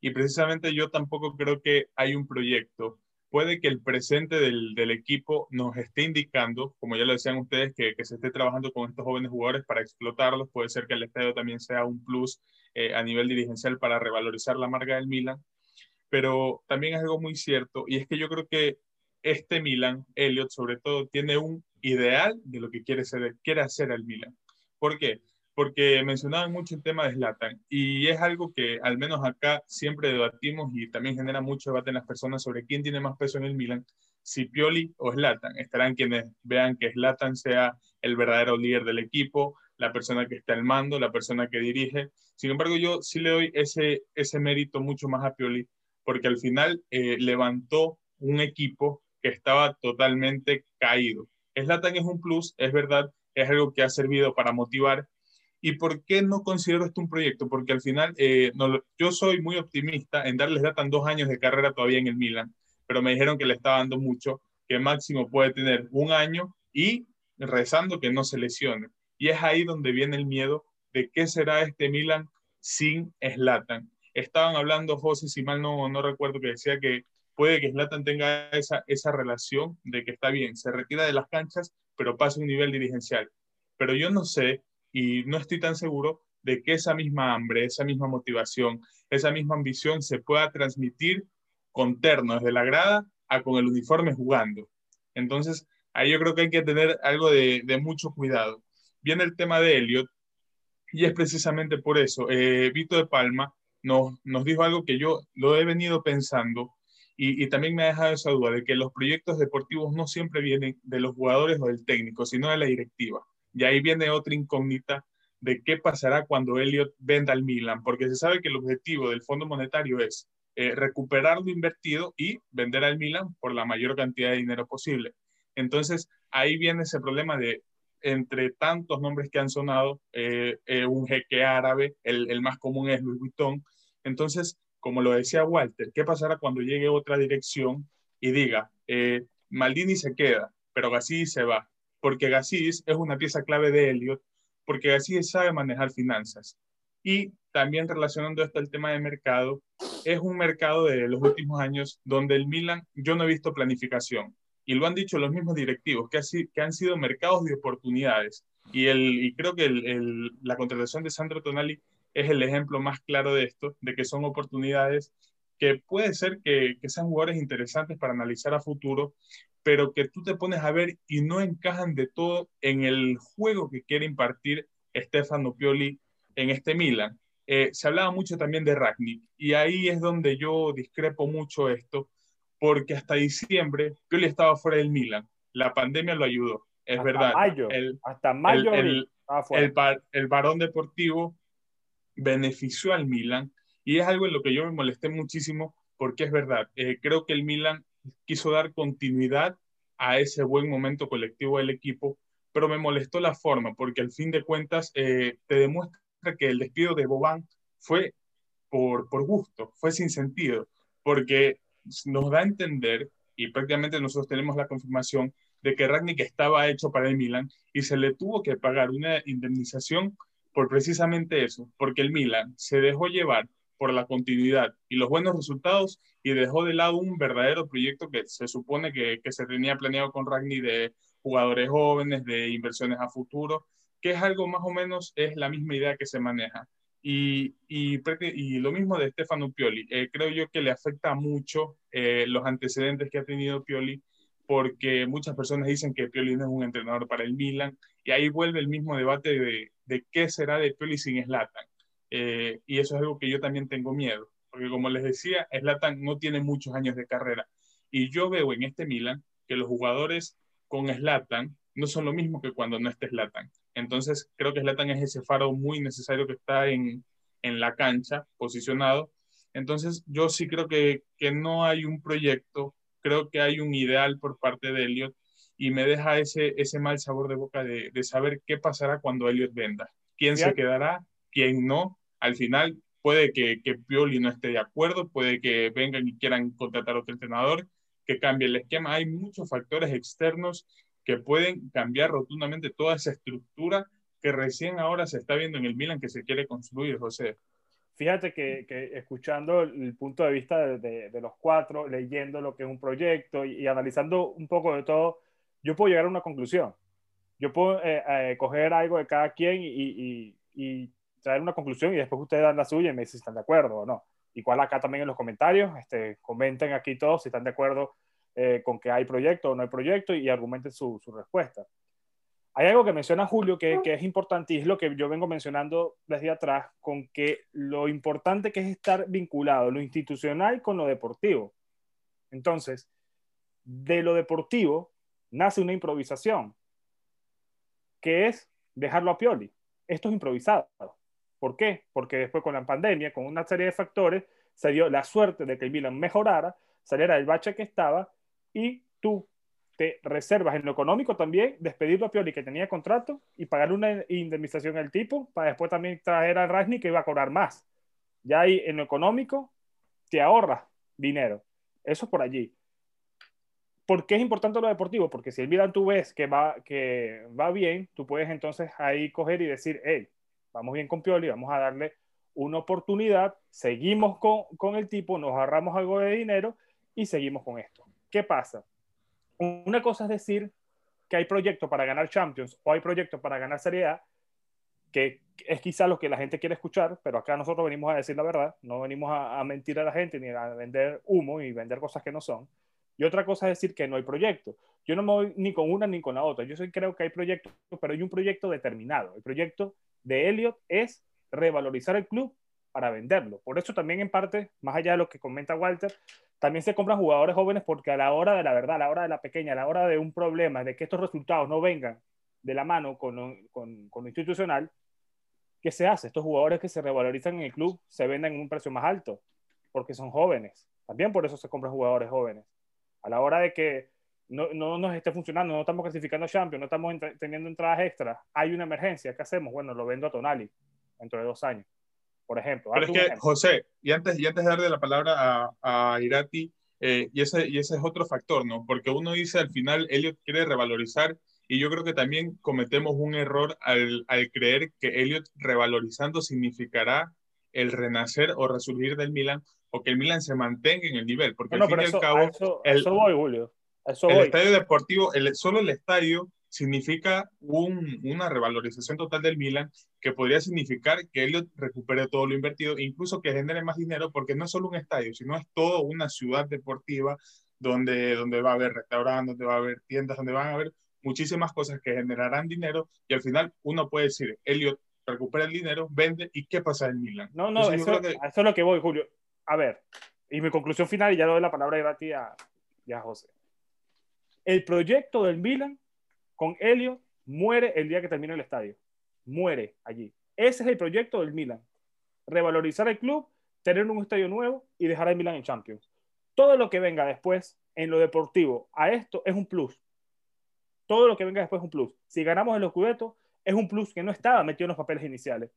Y precisamente yo tampoco creo que hay un proyecto. Puede que el presente del, del equipo nos esté indicando, como ya lo decían ustedes, que, que se esté trabajando con estos jóvenes jugadores para explotarlos. Puede ser que el estadio también sea un plus eh, a nivel dirigencial para revalorizar la marca del Milan. Pero también es algo muy cierto, y es que yo creo que este Milan, Elliot sobre todo, tiene un ideal de lo que quiere, ser, quiere hacer el Milan. ¿Por qué? porque mencionaban mucho el tema de Zlatan y es algo que al menos acá siempre debatimos y también genera mucho debate en las personas sobre quién tiene más peso en el Milan, si Pioli o Zlatan. Estarán quienes vean que Zlatan sea el verdadero líder del equipo, la persona que está al mando, la persona que dirige. Sin embargo, yo sí le doy ese, ese mérito mucho más a Pioli, porque al final eh, levantó un equipo que estaba totalmente caído. Zlatan es un plus, es verdad, es algo que ha servido para motivar. ¿Y por qué no considero esto un proyecto? Porque al final eh, no, yo soy muy optimista en darles Zlatan dos años de carrera todavía en el Milan, pero me dijeron que le está dando mucho, que máximo puede tener un año y rezando que no se lesione. Y es ahí donde viene el miedo de qué será este Milan sin Slatan. Estaban hablando, José, si mal no, no recuerdo, que decía que puede que Slatan tenga esa, esa relación de que está bien, se retira de las canchas, pero pasa un nivel dirigencial. Pero yo no sé y no estoy tan seguro de que esa misma hambre, esa misma motivación, esa misma ambición se pueda transmitir con terno desde la grada a con el uniforme jugando. Entonces, ahí yo creo que hay que tener algo de, de mucho cuidado viene el tema de Elliot y es precisamente por eso. Eh, Vito de Palma nos, nos dijo algo que yo lo he venido pensando y, también me ha dejado esa duda de que los proyectos deportivos no siempre vienen de los jugadores o del técnico, sino de la directiva. Y ahí viene otra incógnita de qué pasará cuando Elliot venda al Milan, porque se sabe que el objetivo del Fondo Monetario es eh, recuperar lo invertido y vender al Milan por la mayor cantidad de dinero posible. Entonces, ahí viene ese problema de entre tantos nombres que han sonado, eh, eh, un jeque árabe, el, el, más común es Louis Vuitton. Entonces, como lo decía Walter, ¿qué pasará cuando llegue otra dirección y diga, eh, Maldini se queda, pero Gassis se va? Porque Gassis es una pieza clave de Elliot, porque Gassis sabe manejar finanzas. Y también relacionando esto al tema de mercado, es un mercado de los últimos años donde el Milan, yo no he visto planificación y lo han dicho los mismos directivos, que, así, que han sido mercados de oportunidades. Y, el, y creo que la contratación de Sandro Tonali es el ejemplo más claro de esto, de que son oportunidades que puede ser que, que sean jugadores interesantes para analizar a futuro, pero que tú te pones a ver y no encajan de todo en el juego que quiere impartir Stefano Pioli en este Milan. Eh, se hablaba mucho también de Ragnick y ahí es donde yo discrepo mucho esto, porque hasta diciembre Pioli estaba fuera del Milan. La pandemia lo ayudó, es hasta verdad. Mayo, el, hasta mayo el, el, el, el varón deportivo benefició al Milan y es algo en lo que yo me molesté muchísimo porque es verdad, eh, creo que el Milan quiso dar continuidad a ese buen momento colectivo del equipo, pero me molestó la forma porque al fin de cuentas eh, te demuestra que el despido de Boban fue por, por gusto, fue sin sentido, porque nos da a entender, y prácticamente nosotros tenemos la confirmación, de que Ragnick estaba hecho para el Milan y se le tuvo que pagar una indemnización por precisamente eso, porque el Milan se dejó llevar por la continuidad y los buenos resultados y dejó de lado un verdadero proyecto que se supone que, que se tenía planeado con Ragni de jugadores jóvenes, de inversiones a futuro, que es algo más o menos, es la misma idea que se maneja. Y, y, lo mismo de Stefano Pioli. Eh, creo yo que le afecta mucho eh, los antecedentes que ha tenido Pioli, porque muchas personas dicen que Pioli no es un entrenador para el Milan, y ahí vuelve el mismo debate de, de qué será de Pioli sin Zlatan. Eh, y eso es algo que yo también tengo miedo, porque como les decía, Zlatan no tiene muchos años de carrera. Y yo veo en este Milan que los jugadores con Zlatan no son lo mismo que cuando no esté Zlatan. Entonces, creo que Zlatan es ese faro muy necesario que está en, en la cancha, posicionado. Entonces, yo sí creo que, que, no hay un proyecto, creo que hay un ideal por parte de Elliot y me deja ese, ese mal sabor de boca de, de saber qué pasará cuando Elliot venda. ¿Quién se quedará? ¿Quién no? Al final, puede que, que Pioli no esté de acuerdo, puede que vengan y quieran contratar a otro entrenador, que cambie el esquema. Hay muchos factores externos que pueden cambiar rotundamente toda esa estructura que recién ahora se está viendo en el Milan que se quiere construir, José. Fíjate que, que escuchando el punto de vista de, de, de, los cuatro, leyendo lo que es un proyecto y, y, analizando un poco de todo, yo puedo llegar a una conclusión. Yo puedo eh, eh, coger algo de cada quien y, y, traer una conclusión y después ustedes dan la suya y me dicen si están de acuerdo o no. Igual acá también en los comentarios, este, comenten aquí todos si están de acuerdo eh, con que hay proyecto o no hay proyecto y argumenten su, su, respuesta. Hay algo que menciona Julio que, es importante y es lo que yo vengo mencionando desde atrás, con que lo importante que es estar vinculado lo institucional con lo deportivo. Entonces, de lo deportivo nace una improvisación, que es dejarlo a Pioli. Esto es improvisado. ¿Por qué? Porque después con la pandemia, con una serie de factores, se dio la suerte de que el Milan mejorara, saliera del bache que estaba y tú te reservas en lo económico también, despedirlo a Pioli que tenía contrato y pagarle una indemnización al tipo para después también traer a Rasni que iba a cobrar más. Ya ahí en lo económico te ahorras dinero. Eso por allí. ¿Por qué es importante lo deportivo? Porque si el Milan tú ves que va, que va bien, tú puedes entonces ahí coger y decir, hey, vamos bien con Pioli, vamos a darle una oportunidad, seguimos con, con el tipo, nos ahorramos algo de dinero y seguimos con esto. ¿Qué pasa? Una cosa es decir que hay proyectos para ganar Champions o hay proyectos para ganar Serie A, que es quizá lo que la gente quiere escuchar, pero acá nosotros venimos a decir la verdad, no venimos a, a mentir a la gente ni a vender humo y vender cosas que no son. Y otra cosa es decir que no hay proyecto. Yo no me voy ni con una ni con la otra. Yo sí creo que hay proyectos, pero hay un proyecto determinado. El proyecto de Elliot es revalorizar el club para venderlo. Por eso también en parte, más allá de lo que comenta Walter, también se compran jugadores jóvenes porque a la hora de la verdad, a la hora de la pequeña, a la hora de un problema, de que estos resultados no vengan de la mano con lo, con, con lo institucional, ¿qué se hace? Estos jugadores que se revalorizan en el club se venden en un precio más alto porque son jóvenes. También por eso se compran jugadores jóvenes. A la hora de que no, no nos esté funcionando, no estamos clasificando Champions, no estamos teniendo entradas extras, hay una emergencia, ¿qué hacemos? Bueno, lo vendo a Tonali dentro de dos años por ejemplo. Pero es que, ejemplo. José, y antes, y antes de darle la palabra a, a Irati, eh, y, ese, y ese es otro factor, ¿no? Porque uno dice al final, Elliot quiere revalorizar, y yo creo que también cometemos un error al, al creer que Elliot revalorizando significará el renacer o resurgir del Milan, o que el Milan se mantenga en el nivel, porque no, al fin y al cabo, eso, el, eso voy, Julio. Eso el voy. estadio deportivo, el, solo el estadio significa un, una revalorización total del Milan que podría significar que Elliot recupere todo lo invertido, incluso que genere más dinero, porque no es solo un estadio, sino es toda una ciudad deportiva donde, donde va a haber restaurantes, donde va a haber tiendas, donde van a haber muchísimas cosas que generarán dinero y al final uno puede decir, Elliot recupera el dinero, vende y ¿qué pasa en Milan? No, no, Entonces, eso, que... eso, es lo que voy, Julio. A ver, y mi conclusión final, y ya le doy la palabra a ti a, a José. El proyecto del Milan con Helio muere el día que termine el estadio. Muere allí. Ese es el proyecto del Milan. Revalorizar el club, tener un estadio nuevo y dejar al Milan en Champions. Todo lo que venga después en lo deportivo a esto es un plus. Todo lo que venga después es un plus. Si ganamos en los cubetos, es un plus que no estaba metido en los papeles iniciales.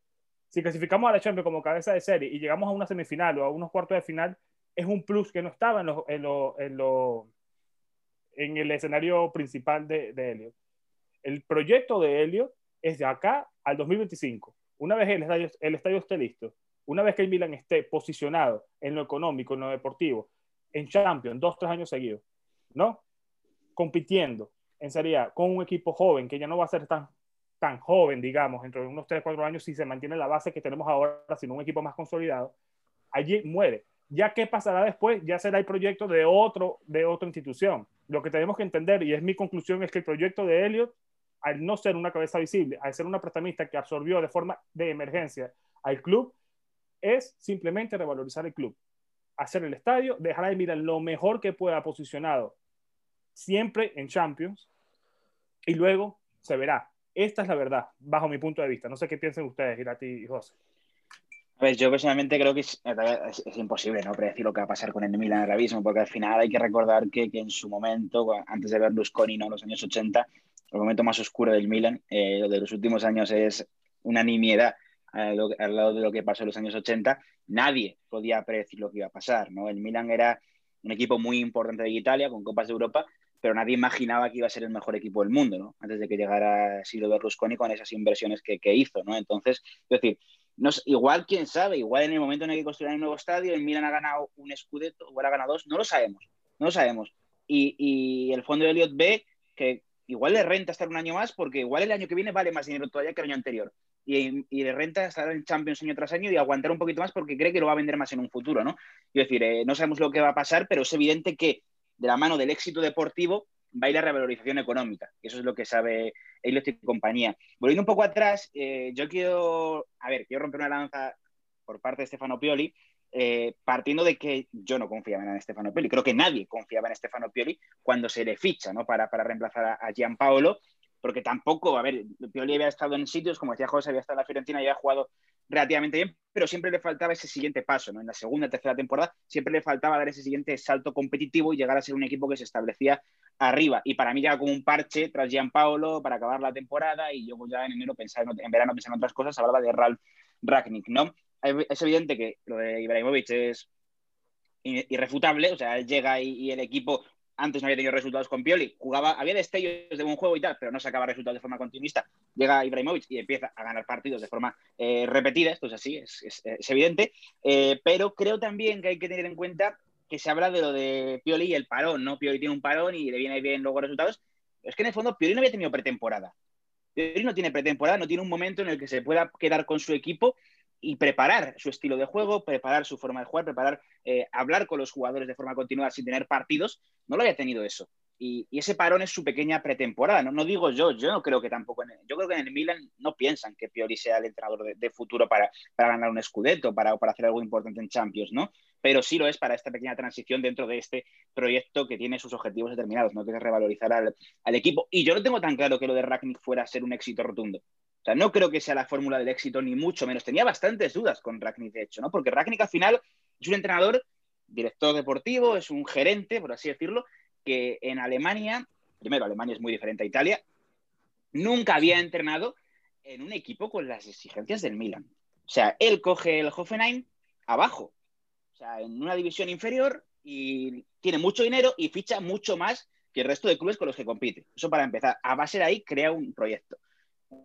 Si clasificamos a la Champions como cabeza de serie y llegamos a una semifinal o a unos cuartos de final, es un plus que no estaba en el escenario principal de, de Elliot. El proyecto de Elliot es de acá al 2025. Una vez el estadio, el estadio esté listo, una vez que el Milan esté posicionado en lo económico, en lo deportivo, en Champions, dos, tres años seguidos, ¿no? Compitiendo en Serie con un equipo joven que ya no va a ser tan, tan joven, digamos, dentro de unos tres, cuatro años, si se mantiene la base que tenemos ahora, sino un equipo más consolidado, allí muere. Ya qué pasará después, ya será el proyecto de, otro, de otra institución. Lo que tenemos que entender, y es mi conclusión, es que el proyecto de Elliot al no ser una cabeza visible, al ser una prestamista que absorbió de forma de emergencia al club, es simplemente revalorizar el club, hacer el estadio, dejar a Milan lo mejor que pueda posicionado siempre en Champions y luego se verá. Esta es la verdad, bajo mi punto de vista. No sé qué piensen ustedes, Irati y José. A ver, yo personalmente creo que es, es, es, imposible ¿no? predecir lo que va a pasar con el Milan ahora mismo, porque al final hay que recordar que, que en su momento, antes de Berlusconi, ¿no? los años 80, el momento más oscuro del Milan, eh, de los últimos años es una nimiedad al, al lado de lo que pasó en los años 80. Nadie podía predecir lo que iba a pasar, ¿no? El Milan era un equipo muy importante de Italia, con Copas de Europa, pero nadie imaginaba que iba a ser el mejor equipo del mundo, ¿no? Antes de que llegara Silvio Berlusconi con esas inversiones que, que hizo, ¿no? Entonces, es decir, no, igual, quién sabe, igual en el momento en el que construyan el nuevo estadio, el Milan ha ganado un Scudetto, o ha ganado dos, no lo sabemos, no lo sabemos. Y, y el fondo de Elliot B, que igual le renta estar un año más porque igual el año que viene vale más dinero todavía que el año anterior. Y, y le renta estar en Champions año tras año y aguantar un poquito más porque cree que lo va a vender más en un futuro, ¿no? Es decir, eh, no sabemos lo que va a pasar, pero es evidente que de la mano del éxito deportivo va a ir la revalorización económica. Eso es lo que sabe Elliot y compañía. Volviendo un poco atrás, eh, yo quiero, a ver, quiero romper una lanza por parte de Stefano Pioli, eh, partiendo de que yo no confiaba en Stefano Pioli. Creo que nadie confiaba en Stefano Pioli cuando se le ficha ¿no? para, para reemplazar a, a Gianpaolo, porque tampoco, a ver, Pioli había estado en sitios, como decía José, había estado en la Fiorentina y había jugado relativamente bien, pero siempre le faltaba ese siguiente paso, ¿no? En la segunda, tercera temporada siempre le faltaba dar ese siguiente salto competitivo y llegar a ser un equipo que se establecía arriba. Y para mí llega como un parche tras Gianpaolo para acabar la temporada y yo ya en enero pensar en, verano pensar en otras cosas, hablaba de Ralf Ragnick, ¿no? Es evidente que lo de Ibrahimovic es irrefutable, o sea, él llega y el equipo antes no había tenido resultados con Pioli, jugaba, había destellos de buen juego y tal, pero no sacaba resultados de forma continuista. Llega Ibrahimovic y empieza a ganar partidos de forma eh, repetida, esto es así, es, evidente, eh, pero creo también que hay que tener en cuenta que se habla de lo de Pioli y el parón, ¿no? Pioli tiene un parón y le viene bien luego resultados. Es que en el fondo Pioli no había tenido pretemporada. Pioli no tiene pretemporada, no tiene un momento en el que se pueda quedar con su equipo y preparar su estilo de juego, preparar su forma de jugar, preparar, eh, hablar con los jugadores de forma continua sin tener partidos, no lo había tenido eso. Y, ese parón es su pequeña pretemporada. No, no digo yo, yo no creo que tampoco. En yo creo que en el Milan no piensan que Pioli sea el entrenador de, futuro para, para, ganar un Scudetto, para, para hacer algo importante en Champions, ¿no? Pero sí lo es para esta pequeña transición dentro de este proyecto que tiene sus objetivos determinados, ¿no? Que es revalorizar al, al equipo. Y yo no tengo tan claro que lo de Ragnick fuera a ser un éxito rotundo. O sea, no creo que sea la fórmula del éxito, ni mucho menos. Tenía bastantes dudas con Ragnick, de hecho, ¿no? Porque Ragnick al final es un entrenador, director deportivo, es un gerente, por así decirlo, que en Alemania, primero, Alemania es muy diferente a Italia, nunca había entrenado en un equipo con las exigencias del Milan. O sea, él coge el Hoffenheim abajo, o sea, en una división inferior y tiene mucho dinero y ficha mucho más que el resto de clubes con los que compite. Eso para empezar. A base de ahí crea un proyecto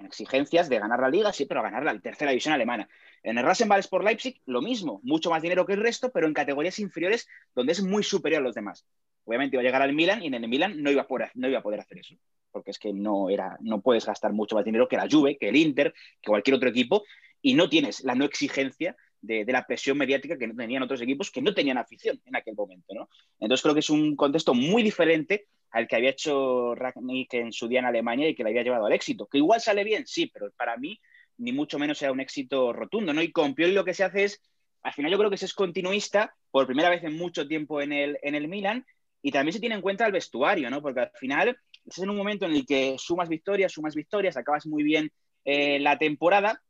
exigencias de ganar la liga, sí, pero ganar la tercera división alemana. En el Rasenball Sport Leipzig, lo mismo, mucho más dinero que el resto, pero en categorías inferiores donde es muy superior a los demás. Obviamente iba a llegar al Milan y en el Milan no iba a poder, no iba a poder hacer eso, porque es que no, era, no puedes gastar mucho más dinero que la Juve, que el Inter, que cualquier otro equipo, y no tienes la no exigencia de, la presión mediática que tenían otros equipos que no tenían afición en aquel momento. ¿no? Entonces creo que es un contexto muy diferente al que había hecho Ragnick en su día en Alemania y que le había llevado al éxito. Que igual sale bien, sí, pero para mí ni mucho menos era un éxito rotundo, ¿no? Y con Pioli lo que se hace es, al final yo creo que se es continuista por primera vez en mucho tiempo en el, en el Milan y también se tiene en cuenta el vestuario, ¿no? Porque al final es en un momento en el que sumas victorias, sumas victorias, acabas muy bien eh, la temporada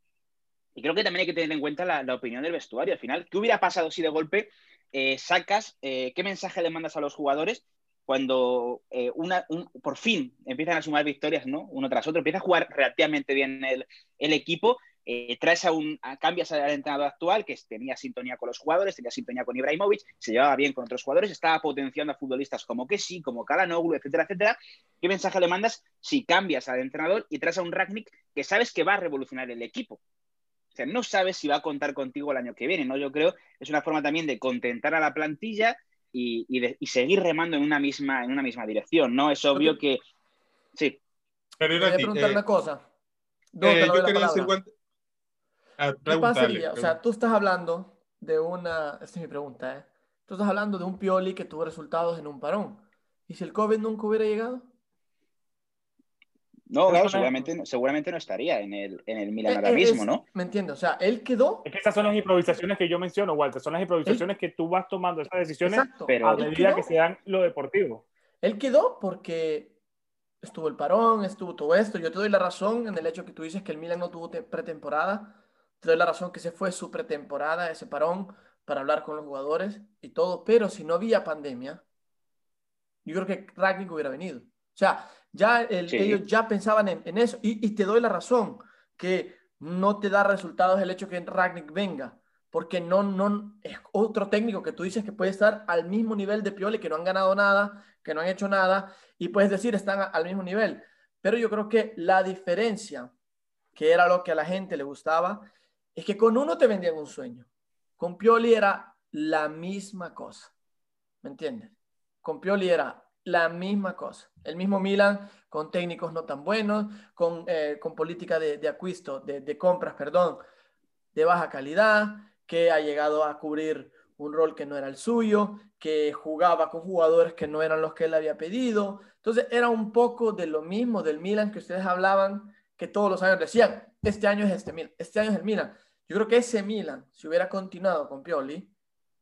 y creo que también hay que tener en cuenta la, la, opinión del vestuario. Al final, ¿qué hubiera pasado si de golpe eh, sacas, eh, qué mensaje le mandas a los jugadores cuando eh, una, un, por fin empiezan a sumar victorias, ¿no? Uno tras otro, empieza a jugar relativamente bien el, equipo, eh, traes a un, cambias al entrenador actual que tenía sintonía con los jugadores, tenía sintonía con Ibrahimovic, se llevaba bien con otros jugadores, estaba potenciando a futbolistas como Kessi, como Kalanoglu, etcétera, etcétera. ¿Qué mensaje le mandas si cambias al entrenador y traes a un Ragnick que sabes que va a revolucionar el equipo? O sea, no sabes si va a contar contigo el año que viene, ¿no? Yo creo es una forma también de contentar a la plantilla y, y, de, y, seguir remando en una misma, en una misma dirección, ¿no? Es obvio que... Sí. Pero Quería preguntar eh, una cosa. Eh, yo quería decir... Ah, ¿Qué pasaría? O sea, tú estás hablando de una... Esta es mi pregunta, ¿eh? Tú estás hablando de un Pioli que tuvo resultados en un parón. ¿Y si el COVID nunca hubiera llegado? No, claro, seguramente, seguramente no estaría en el, en el Milan ahora mismo, ¿no? Me entiendo, o sea, él quedó... Es que esas son las improvisaciones que yo menciono, Walter, son las improvisaciones él... que tú vas tomando esas decisiones Exacto. Pero a medida quedó... que se dan lo deportivo. Él quedó porque estuvo el parón, estuvo todo esto, yo te doy la razón en el hecho que tú dices que el Milan no tuvo pretemporada, te doy la razón que se fue su pretemporada, ese parón, para hablar con los jugadores y todo, pero si no había pandemia, yo creo que Ragnick hubiera venido. O sea, ya el, sí. ellos ya pensaban en, en eso. Y, y, te doy la razón, que no te da resultados el hecho que Ragnick venga, porque no, no es otro técnico que tú dices que puede estar al mismo nivel de Pioli, que no han ganado nada, que no han hecho nada, y puedes decir están a, al mismo nivel. Pero yo creo que la diferencia, que era lo que a la gente le gustaba, es que con uno te vendían un sueño. Con Pioli era la misma cosa. ¿Me entiendes? Con Pioli era la misma cosa. El mismo Milan con técnicos no tan buenos, con, eh, con política de, de acuisto, de, de, compras, perdón, de baja calidad, que ha llegado a cubrir un rol que no era el suyo, que jugaba con jugadores que no eran los que él había pedido. Entonces era un poco de lo mismo del Milan que ustedes hablaban, que todos los años decían, este año es este Milan, este año es el Milan. Yo creo que ese Milan, si hubiera continuado con Pioli,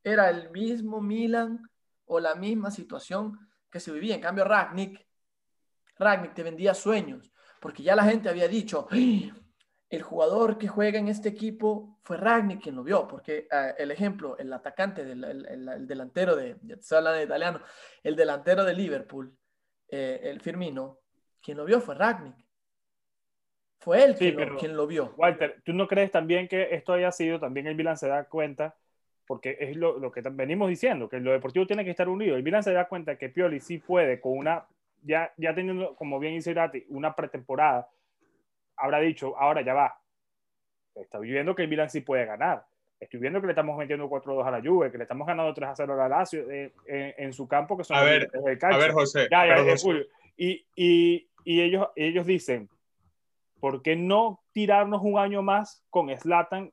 era el mismo Milan o la misma situación que se vivía. En cambio, Ragnick, Ragnick te vendía sueños, porque ya la gente había dicho, el jugador que juega en este equipo fue Ragnick quien lo vio, porque eh, el ejemplo, el atacante, del, el, delantero de, ya habla de italiano, el delantero de Liverpool, eh, el Firmino, quien lo vio fue Ragnick. Fue él quien, lo, vio. Walter, ¿tú no crees también que esto haya sido, también el Milan se da cuenta, porque es lo, lo, que venimos diciendo, que lo deportivo tiene que estar unido. El Milan se da cuenta que Pioli sí puede, con una, ya, ya teniendo, como bien dice Irati, una pretemporada, habrá dicho, ahora ya va. Estoy viendo que el Milan sí puede ganar. Estoy viendo que le estamos metiendo 4-2 a la Juve, que le estamos ganando 3-0 a la Lazio eh, en, su campo, que son a ver, A ver, José. Ya, ya, Y, y, y ellos, ellos dicen, ¿por qué no tirarnos un año más con Slatan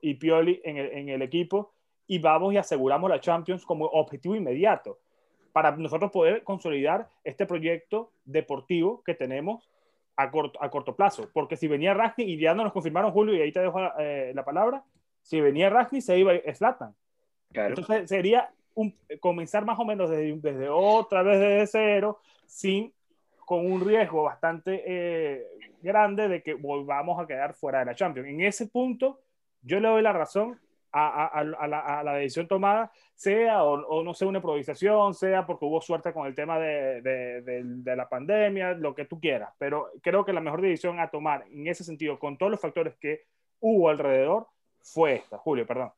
y Pioli en el, en el, equipo y vamos y aseguramos la Champions como objetivo inmediato para nosotros poder consolidar este proyecto deportivo que tenemos a corto, a corto plazo? Porque si venía Ragni, y ya no nos confirmaron Julio, y ahí te dejo eh, la palabra, si venía Ragni se iba Slatan. Entonces sería un, comenzar más o menos desde, desde otra vez desde cero, sin con un riesgo bastante eh, grande de que volvamos a quedar fuera de la Champions. En ese punto, yo le doy la razón a, a, a, la, decisión tomada, sea o, no sea una improvisación, sea porque hubo suerte con el tema de, de, de, la pandemia, lo que tú quieras. Pero creo que la mejor decisión a tomar en ese sentido, con todos los factores que hubo alrededor, fue esta. Julio, perdón.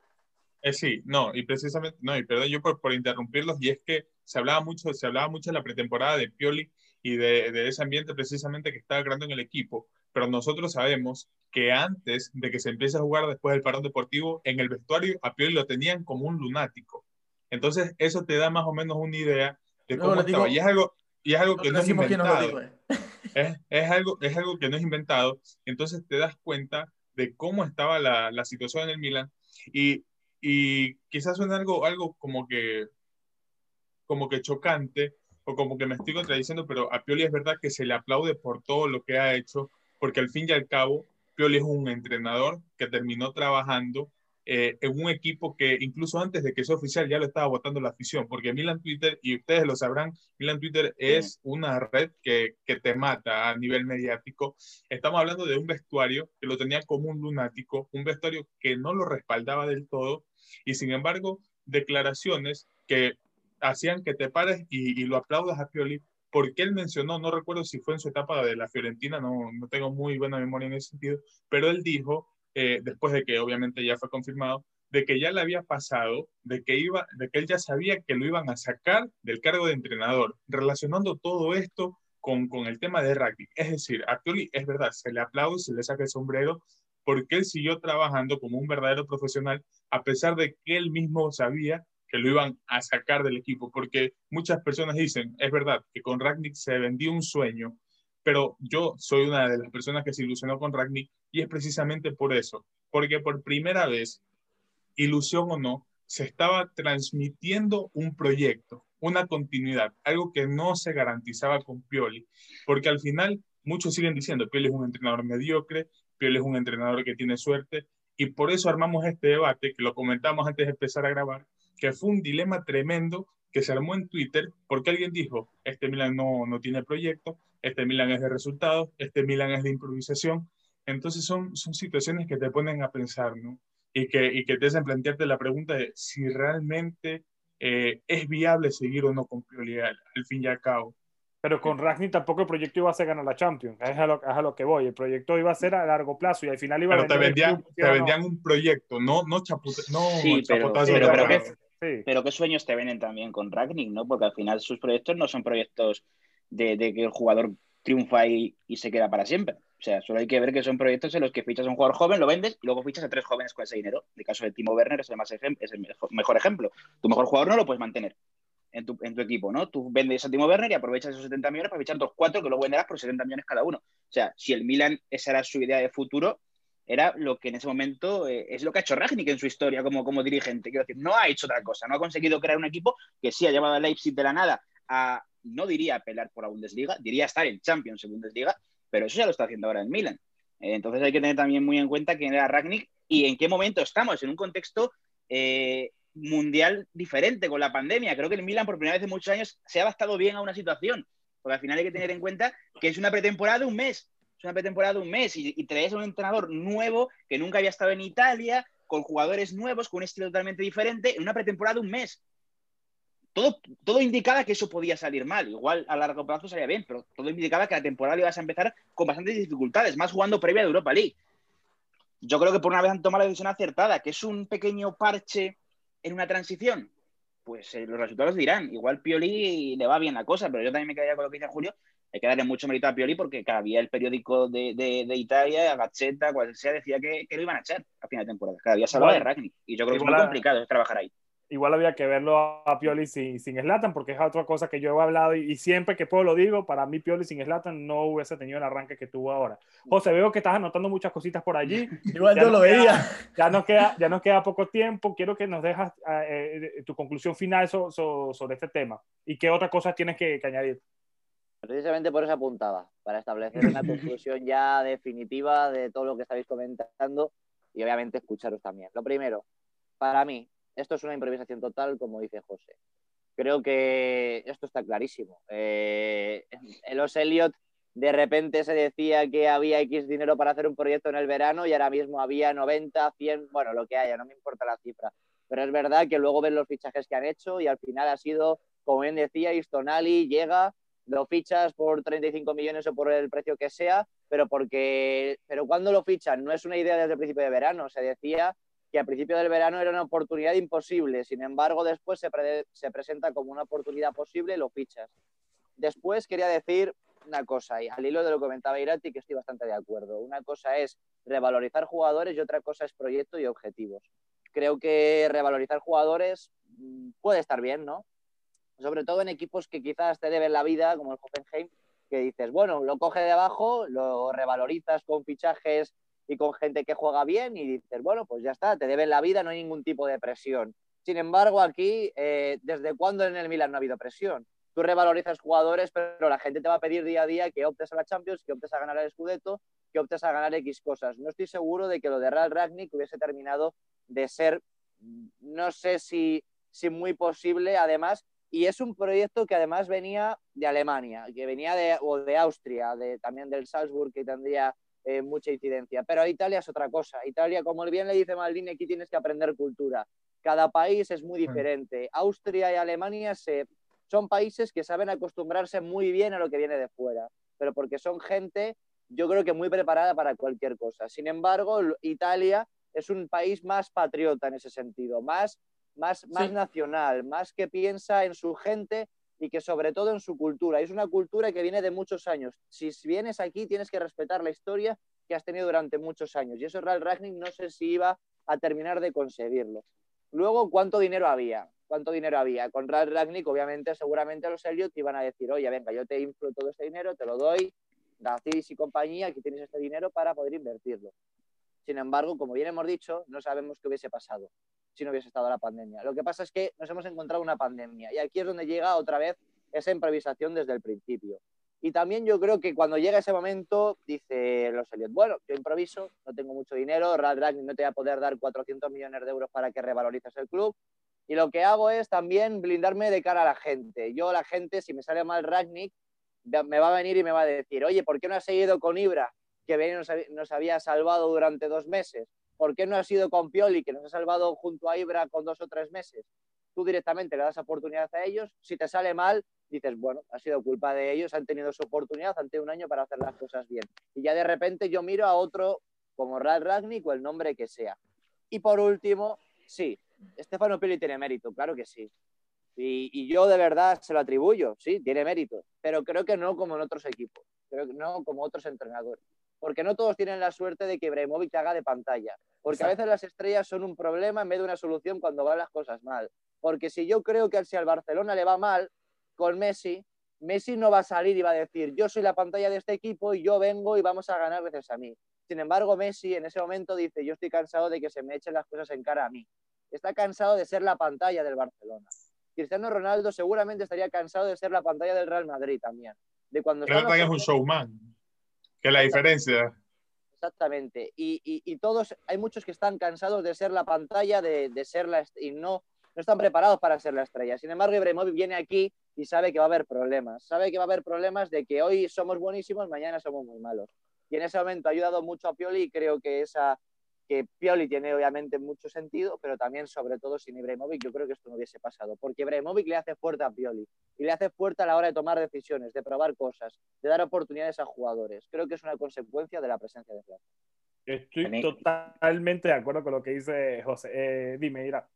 Eh, sí, no, y precisamente, no, y perdón yo por, por interrumpirlos, y es que se hablaba mucho, se hablaba mucho en la pretemporada de Pioli y de, ese ambiente precisamente que estaba creando en el equipo. Pero nosotros sabemos que antes de que se empiece a jugar después del parón deportivo, en el vestuario a Pioli lo tenían como un lunático. Entonces, eso te da más o menos una idea de cómo estaba. y es algo, y es algo que no es inventado. Eh. es, algo, es algo que no es inventado. Entonces, te das cuenta de cómo estaba la, la situación en el Milan. Y, y quizás suene algo, algo como que como que chocante, o como que me estoy contradiciendo, pero a Pioli es verdad que se le aplaude por todo lo que ha hecho, porque al fin y al cabo, Pioli es un entrenador que terminó trabajando eh, en un equipo que incluso antes de que sea oficial ya lo estaba votando la afición, porque Milan Twitter, y ustedes lo sabrán, Milan Twitter es una red que, que te mata a nivel mediático. Estamos hablando de un vestuario que lo tenía como un lunático, un vestuario que no lo respaldaba del todo, y sin embargo, declaraciones que hacían que te pares y, lo aplaudas a Pioli, porque él mencionó, no recuerdo si fue en su etapa de la Fiorentina, no, no tengo muy buena memoria en ese sentido, pero él dijo, eh, después de que obviamente ya fue confirmado, de que ya le había pasado, de que, iba, de que él ya sabía que lo iban a sacar del cargo de entrenador, relacionando todo esto con, con el tema de rugby. Es decir, a Pioli es verdad, se le aplaude, se le saca el sombrero, porque él siguió trabajando como un verdadero profesional, a pesar de que él mismo sabía que lo iban a sacar del equipo, porque muchas personas dicen, es verdad, que con Ragnick se vendió un sueño, pero yo soy una de las personas que se ilusionó con Ragnick y es precisamente por eso, porque por primera vez, ilusión o no, se estaba transmitiendo un proyecto, una continuidad, algo que no se garantizaba con Pioli, porque al final muchos siguen diciendo, Pioli es un entrenador mediocre, Pioli es un entrenador que tiene suerte, y por eso armamos este debate, que lo comentamos antes de empezar a grabar, que fue un dilema tremendo que se armó en Twitter porque alguien dijo, este Milan no, no tiene proyecto, este Milan es de resultados, este Milan es de improvisación. Entonces son, son situaciones que te ponen a pensar, ¿no? Y que, y que te hacen plantearte la pregunta de si realmente eh, es viable seguir o no con Pioli al, fin y al cabo. Pero con Ragni tampoco el proyecto iba a ser ganar la Champions, es a, lo, es a lo que voy. El proyecto iba a ser a largo plazo y al final iba a. Pero te vendían, te vendían un proyecto, no, no, chapute, no sí, pero, pero, que, pero qué sueños te vienen también con Ragnick, ¿no? Porque al final sus proyectos no son proyectos de, que el jugador triunfa y, se queda para siempre. O sea, solo hay que ver que son proyectos en los que fichas a un jugador joven, lo vendes y luego fichas a tres jóvenes con ese dinero. El caso de Timo Werner es el, es el mejor, ejemplo. Tu mejor jugador no lo puedes mantener en tu, en tu, equipo, ¿no? Tú vendes a Timo Werner y aprovechas esos 70 millones para fichar dos cuatro que luego venderás por 70 millones cada uno. O sea, si el Milan esa era su idea de futuro, era lo que en ese momento eh, es lo que ha hecho Ragnick en su historia como, como dirigente. Quiero decir, no ha hecho otra cosa, no ha conseguido crear un equipo que sí ha llevado a Leipzig de la nada a, no diría pelear por la Bundesliga, diría estar en Champions en Bundesliga, pero eso ya lo está haciendo ahora en Milan. Eh, entonces hay que tener también muy en cuenta quién era Ragnick y en qué momento estamos, en un contexto eh, mundial diferente con la pandemia. Creo que el Milan por primera vez en muchos años se ha adaptado bien a una situación, porque al final hay que tener en cuenta que es una pretemporada de un mes, es una pretemporada de un mes y, y traes a un entrenador nuevo que nunca había estado en Italia, con jugadores nuevos, con un estilo totalmente diferente, en una pretemporada de un mes. Todo, todo, indicaba que eso podía salir mal. Igual a largo plazo salía bien, pero todo indicaba que la temporada ibas a empezar con bastantes dificultades, más jugando previa de Europa League. Yo creo que por una vez han tomado la decisión acertada, que es un pequeño parche en una transición. Pues eh, los resultados dirán. Igual Pioli le va bien la cosa, pero yo también me quedaría con lo que dice Julio. Hay que darle mucho mérito a Pioli porque cada día el periódico de, de, de Italia, Gazzetta, cual sea, decía que, que, lo iban a echar a final de temporada. Cada día se hablaba de Ragnick. Y yo creo que es muy complicado trabajar ahí igual había que verlo a Pioli sin, sin Slatan, porque es otra cosa que yo he hablado y, y, siempre que puedo lo digo, para mí Pioli sin Slatan no hubiese tenido el arranque que tuvo ahora. José, veo que estás anotando muchas cositas por allí. Igual ya yo lo queda, veía. Ya nos, queda, ya nos queda poco tiempo. Quiero que nos dejas eh, tu conclusión final so, so, sobre este tema y qué otras cosas tienes que, que añadir. Precisamente por eso apuntaba, para establecer una conclusión ya definitiva de todo lo que estáis comentando y obviamente escucharos también. Lo primero, para mí, esto es una improvisación total, como dice José. Creo que esto está clarísimo. Eh, los Elliot de repente se decía que había X dinero para hacer un proyecto en el verano y ahora mismo había 90, 100, bueno, lo que haya, no me importa la cifra. Pero es verdad que luego ven los fichajes que han hecho y al final ha sido, como bien decía, Istonali llega, lo fichas por 35 millones o por el precio que sea, pero porque, pero cuando lo fichan no es una idea desde el principio de verano, se decía que a principio del verano era una oportunidad imposible, sin embargo después se, pre se presenta como una oportunidad posible y lo fichas. Después quería decir una cosa, y al hilo de lo que comentaba Irati, que estoy bastante de acuerdo. Una cosa es revalorizar jugadores y otra cosa es proyecto y objetivos. Creo que revalorizar jugadores mm, puede estar bien, ¿no? Sobre todo en equipos que quizás te deben la vida, como el Hoffenheim, que dices, bueno, lo coge de abajo, lo revalorizas con fichajes y con gente que juega bien y dices, bueno, pues ya está, te deben la vida, no hay ningún tipo de presión. Sin embargo, aquí, eh, ¿desde cuándo en el Milan no ha habido presión? Tú revalorizas jugadores, pero la gente te va a pedir día a día que optes a la Champions, que optes a ganar el Scudetto, que optes a ganar X cosas. No estoy seguro de que lo de Real Ragnick hubiese terminado de ser, no sé si, si muy posible, además, y es un proyecto que además venía de Alemania, que venía de, o de Austria, de, también del Salzburg, que tendría eh, mucha incidencia. Pero Italia es otra cosa. Italia, como bien le dice Maldini, aquí tienes que aprender cultura. Cada país es muy diferente. Austria y Alemania se, son países que saben acostumbrarse muy bien a lo que viene de fuera, pero porque son gente, yo creo que muy preparada para cualquier cosa. Sin embargo, Italia es un país más patriota en ese sentido, más, más, más sí. nacional, más que piensa en su gente y que sobre todo en su cultura. Es una cultura que viene de muchos años. Si vienes aquí tienes que respetar la historia que has tenido durante muchos años. Y eso Real Ragnick no sé si iba a terminar de conseguirlo. Luego, ¿cuánto dinero había? ¿Cuánto dinero había? Con Real Ragnick, obviamente, seguramente los Elliot iban a decir, oye, venga, yo te inflo todo este dinero, te lo doy, Dacis y compañía, aquí tienes este dinero para poder invertirlo. Sin embargo, como bien hemos dicho, no sabemos qué hubiese pasado si no hubiese estado la pandemia. Lo que pasa es que nos hemos encontrado una pandemia y aquí es donde llega otra vez esa improvisación desde el principio. Y también yo creo que cuando llega ese momento, dice los Elliot, bueno, yo improviso, no tengo mucho dinero, Rad no te va a poder dar 400 millones de euros para que revalorices el club. Y lo que hago es también blindarme de cara a la gente. Yo, la gente, si me sale mal Ragnick, me va a venir y me va a decir, oye, ¿por qué no has seguido con Ibra, que nos había salvado durante dos meses? ¿Por qué no has ido con Pioli, que nos ha salvado junto a Ibra con dos o tres meses? Tú directamente le das oportunidad a ellos. Si te sale mal, dices, bueno, ha sido culpa de ellos, han tenido su oportunidad ante un año para hacer las cosas bien. Y ya de repente yo miro a otro como Rad Ragnick o el nombre que sea. Y por último, sí, Stefano Pioli tiene mérito, claro que sí. Y, y, yo de verdad se lo atribuyo, sí, tiene mérito, pero creo que no como en otros equipos, creo que no como otros entrenadores porque no todos tienen la suerte de que Ibrahimovic haga de pantalla, porque a veces las estrellas son un problema en vez de una solución cuando van las cosas mal. Porque si yo creo que si al Barcelona le va mal con Messi, Messi no va a salir y va a decir, yo soy la pantalla de este equipo y yo vengo y vamos a ganar veces a mí. Sin embargo, Messi en ese momento dice, yo estoy cansado de que se me echen las cosas en cara a mí. Está cansado de ser la pantalla del Barcelona. Cristiano Ronaldo seguramente estaría cansado de ser la pantalla del Real Madrid también. De cuando que es un showman. Que la diferencia. Exactamente. Y, y, todos, hay muchos que están cansados de ser la pantalla, de, de ser la y no, no están preparados para ser la estrella. Sin embargo, Ibrahimovic viene aquí y sabe que va a haber problemas. Sabe que va a haber problemas de que hoy somos buenísimos, mañana somos muy malos y en ese momento ha ayudado mucho a Pioli y creo que esa que Pioli tiene obviamente mucho sentido, pero también sobre todo sin Ibrahimovic yo creo que esto no hubiese pasado, porque Ibrahimovic le hace fuerte a Pioli y le hace fuerte a la hora de tomar decisiones, de probar cosas, de dar oportunidades a jugadores. Creo que es una consecuencia de la presencia de Plata. Estoy totalmente de acuerdo con lo que dice José. Eh, dime, Ira.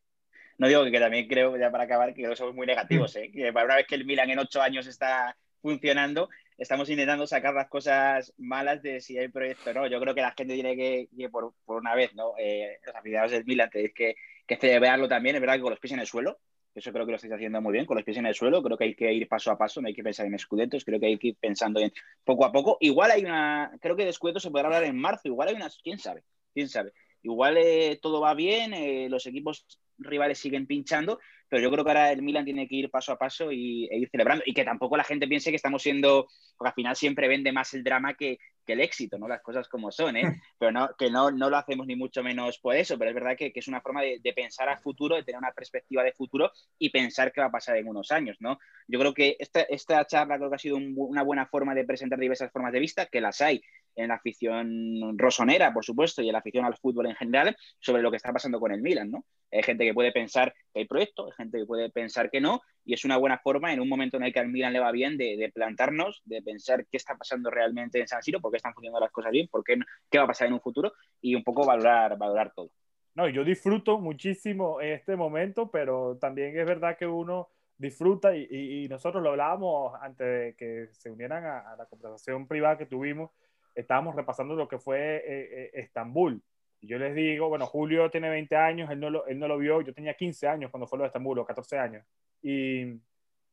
No digo que, también creo, ya para acabar, que somos muy negativos, ¿eh? que para una vez que el Milan en ocho años está funcionando, estamos intentando sacar las cosas malas de si hay proyecto o no. Yo creo que la gente tiene que, por, por, una vez, ¿no? Eh, los aficionados del Milan tenéis que, que también. Es verdad que con los pies en el suelo, eso creo que lo estáis haciendo muy bien, con los pies en el suelo. Creo que hay que ir paso a paso, no hay que pensar en escudetos, creo que hay que ir pensando en poco a poco. Igual hay una, creo que de escudetos se podrá hablar en marzo, igual hay unas, quién sabe, quién sabe. Igual eh, todo va bien, eh, los equipos rivales siguen pinchando, pero yo creo que ahora el Milan tiene que ir paso a paso y, e ir celebrando. Y que tampoco la gente piense que estamos siendo, porque al final siempre vende más el drama que, que el éxito, ¿no? Las cosas como son, ¿eh? Pero no, que no, no lo hacemos ni mucho menos por eso, pero es verdad que, que es una forma de, de, pensar a futuro, de tener una perspectiva de futuro y pensar qué va a pasar en unos años, ¿no? Yo creo que esta, esta charla creo que ha sido un, una buena forma de presentar diversas formas de vista, que las hay en la afición rosonera, por supuesto, y en la afición al fútbol en general, sobre lo que está pasando con el Milan, ¿no? Hay gente que puede pensar que hay proyecto, hay gente que puede pensar que no, y es una buena forma en un momento en el que al Milan le va bien de, de plantarnos, de pensar qué está pasando realmente en San Siro, por qué están funcionando las cosas bien, por qué, qué va a pasar en un futuro, y un poco valorar, valorar todo. No, yo disfruto muchísimo este momento, pero también es verdad que uno disfruta y, y, y nosotros lo hablábamos antes de que se unieran a, a la conversación privada que tuvimos, estábamos repasando lo que fue eh, eh, Estambul. Yo les digo, bueno, Julio tiene 20 años, él no, lo, él no lo vio, yo tenía 15 años cuando fue lo de Estambul, o 14 años. Y,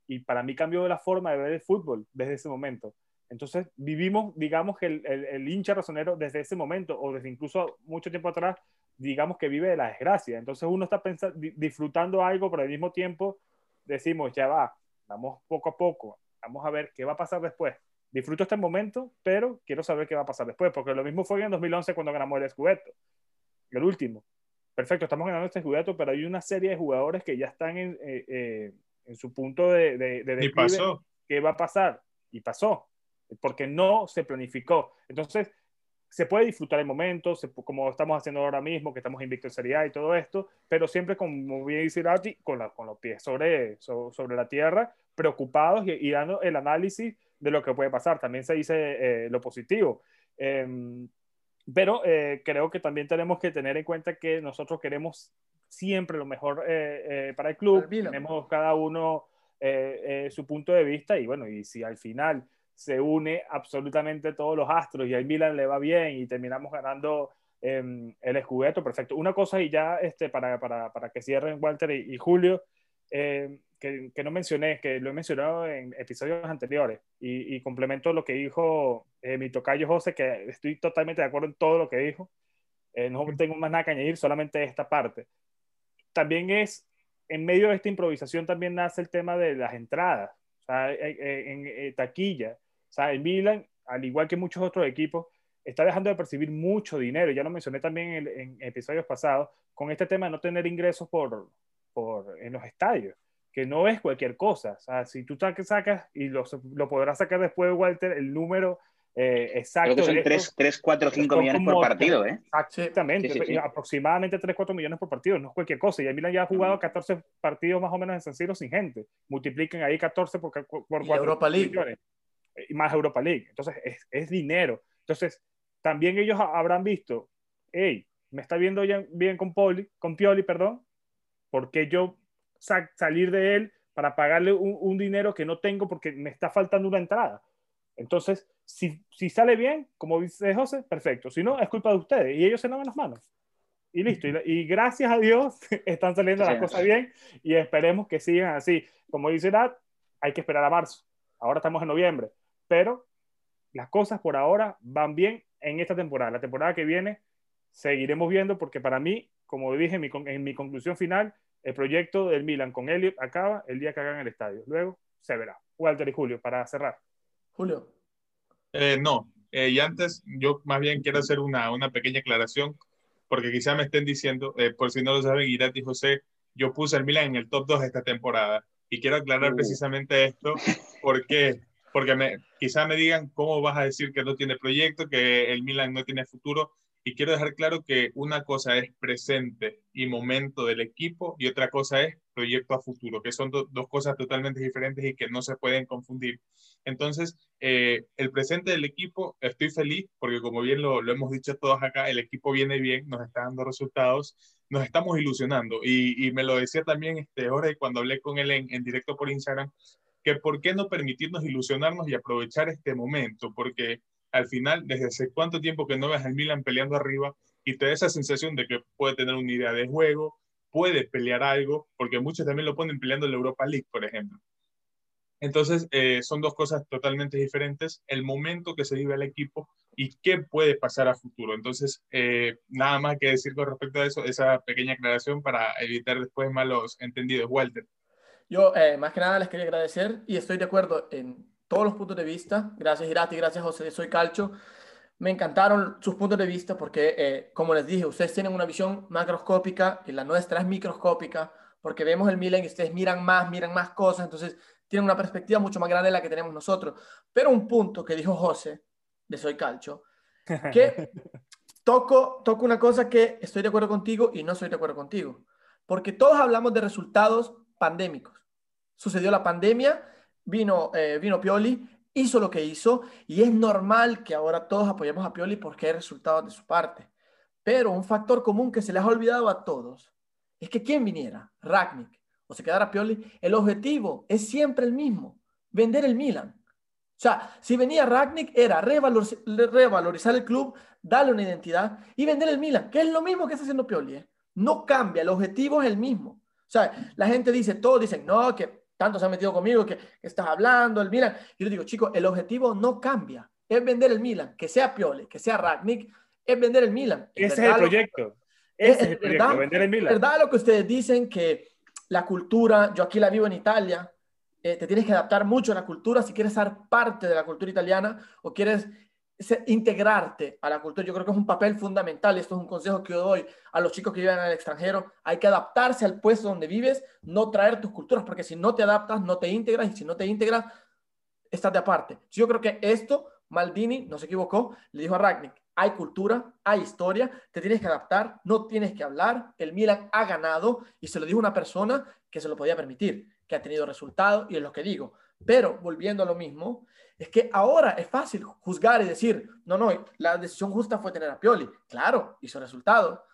y para mí cambió la forma de ver el fútbol desde ese momento. Entonces vivimos, digamos que el, el, el, hincha razonero desde ese momento, o desde incluso mucho tiempo atrás, digamos que vive de la desgracia. Entonces uno está pensando, disfrutando algo, pero al mismo tiempo decimos, ya va, vamos poco a poco, vamos a ver qué va a pasar después disfruto este momento, pero quiero saber qué va a pasar después, porque lo mismo fue en 2011 cuando ganamos el Scudetto, el último. Perfecto, estamos ganando este Scudetto, pero hay una serie de jugadores que ya están en, eh, eh, en su punto de, de, de y pasó. ¿Qué va a pasar? Y pasó, porque no se planificó. Entonces, se puede disfrutar el momento, se, como estamos haciendo ahora mismo, que estamos invictos en Serie A y todo esto, pero siempre, como bien dice Rati, con, la, con los pies sobre, sobre, sobre la tierra, preocupados y, y dando el análisis de lo que puede pasar. También se dice eh, lo positivo. Eh, pero eh, creo que también tenemos que tener en cuenta que nosotros queremos siempre lo mejor eh, para el club. Tenemos cada uno su punto de vista y bueno, y si al final se une absolutamente todos los astros y al Milan le va bien y terminamos ganando el Scudetto, perfecto. Una cosa y ya este, para, para, para que cierren Walter y, y Julio, eh, que, que, no mencioné, que lo he mencionado en episodios anteriores y, y complemento lo que dijo eh, mi tocayo José, que estoy totalmente de acuerdo en todo lo que dijo. Eh, no tengo más nada que añadir, solamente esta parte. También es, en medio de esta improvisación también nace el tema de las entradas, o sea, en, en, en taquilla. O sea, el Milan, al igual que muchos otros equipos, está dejando de percibir mucho dinero. Ya lo mencioné también en, en episodios pasados, con este tema de no tener ingresos por, por, en los estadios, que no es cualquier cosa. O sea, si tú sacas, sacas y lo, lo podrás sacar después, Walter, el número eh, exacto. Creo que son 3, 3, 4, 5 millones por partido, ¿eh? Exactamente, sí, sí, sí. aproximadamente 3, 4 millones por partido, no es cualquier cosa. Y el Milan ya ha jugado 14 partidos más o menos en San Siro sin gente. Multipliquen ahí 14 por, por 4 Europa League. millones. Y más Europa League. Entonces, es, es dinero. Entonces, también ellos habrán visto, hey, me está viendo bien, bien con, Poli, con Pioli, perdón, ¿Por qué yo sa salir de él para pagarle un, un, dinero que no tengo porque me está faltando una entrada? Entonces, si, si sale bien, como dice José, perfecto. Si no, es culpa de ustedes y ellos se lavan las manos. Y listo. Y, y gracias a Dios están saliendo sí, las cosas bien y esperemos que sigan así. Como dice Nat, hay que esperar a marzo. Ahora estamos en noviembre. Pero las cosas por ahora van bien en esta temporada. La temporada que viene seguiremos viendo porque para mí, como dije en mi, en mi conclusión final, el proyecto del Milan con Elliot acaba el día que hagan el estadio. Luego se verá. Walter y Julio, para cerrar. Julio. Eh, no, eh, y antes yo más bien quiero hacer una, una pequeña aclaración, porque quizá me estén diciendo, eh, por si no lo saben, Irati y José, yo puse el Milan en el top 2 esta temporada. Y quiero aclarar uh. precisamente esto, porque, porque me, quizá me digan cómo vas a decir que no tiene proyecto, que el Milan no tiene futuro. Y quiero dejar claro que una cosa es presente y momento del equipo y otra cosa es proyecto a futuro, que son dos cosas totalmente diferentes y que no se pueden confundir. Entonces, eh, el presente del equipo, estoy feliz porque como bien lo, lo, hemos dicho todos acá, el equipo viene bien, nos está dando resultados, nos estamos ilusionando. Y, y me lo decía también este, Jorge cuando hablé con él en, en directo por Instagram, que por qué no permitirnos ilusionarnos y aprovechar este momento, porque al final, desde hace cuánto tiempo que no ves al Milan peleando arriba y te da esa sensación de que puede tener una idea de juego, puede pelear algo, porque muchos también lo ponen peleando en la Europa League, por ejemplo. Entonces, eh, son dos cosas totalmente diferentes, el momento que se vive el equipo y qué puede pasar a futuro. Entonces, eh, nada más que decir con respecto a eso, esa pequeña aclaración para evitar después malos entendidos. Walter. Yo, eh, más que nada, les quería agradecer y estoy de acuerdo en todos los puntos de vista. Gracias, Irati, gracias, José, soy Calcho. Me encantaron sus puntos de vista porque, eh, como les dije, ustedes tienen una visión macroscópica y la nuestra es microscópica porque vemos el Milan y ustedes miran más, miran más cosas, entonces tienen una perspectiva mucho más grande de la que tenemos nosotros. Pero un punto que dijo José, de Soy Calcho, que toco, toco una cosa que estoy de acuerdo contigo y no estoy de acuerdo contigo. Porque todos hablamos de resultados pandémicos. Sucedió la pandemia vino, eh, vino Pioli, hizo lo que hizo y es normal que ahora todos apoyemos a Pioli porque hay resultados de su parte. Pero un factor común que se les ha olvidado a todos es que quien viniera, Ragnick o se quedara Pioli, el objetivo es siempre el mismo, vender el Milan. O sea, si venía Ragnick era revalorizar el club, darle una identidad y vender el Milan, que es lo mismo que está haciendo Pioli. ¿eh? No cambia, el objetivo es el mismo. O sea, la gente dice, todos dicen, no, que tanto se han metido conmigo que, estás hablando, el Milan. Yo le digo, chicos, el objetivo no cambia. Es vender el Milan, que sea Piole, que sea Ragnick, es vender el Milan. Ese es el proyecto. Ese es, el proyecto, verdad, vender el Milan. verdad lo que ustedes dicen que la cultura, yo aquí la vivo en Italia, eh, te tienes que adaptar mucho a la cultura si quieres ser parte de la cultura italiana o quieres integrarte a la cultura. Yo creo que es un papel fundamental. Esto es un consejo que yo doy a los chicos que viven en el extranjero. Hay que adaptarse al puesto donde vives, no traer tus culturas, porque si no te adaptas, no te integras, y si no te integras, estás de aparte. Yo creo que esto, Maldini no se equivocó, le dijo a Ragnick, hay cultura, hay historia, te tienes que adaptar, no tienes que hablar. El Milan ha ganado y se lo dijo una persona que se lo podía permitir, que ha tenido resultados y es lo que digo. Pero volviendo a lo mismo, es que ahora es fácil juzgar y decir, no, no, la decisión justa fue tener a Pioli. Claro, hizo resultado.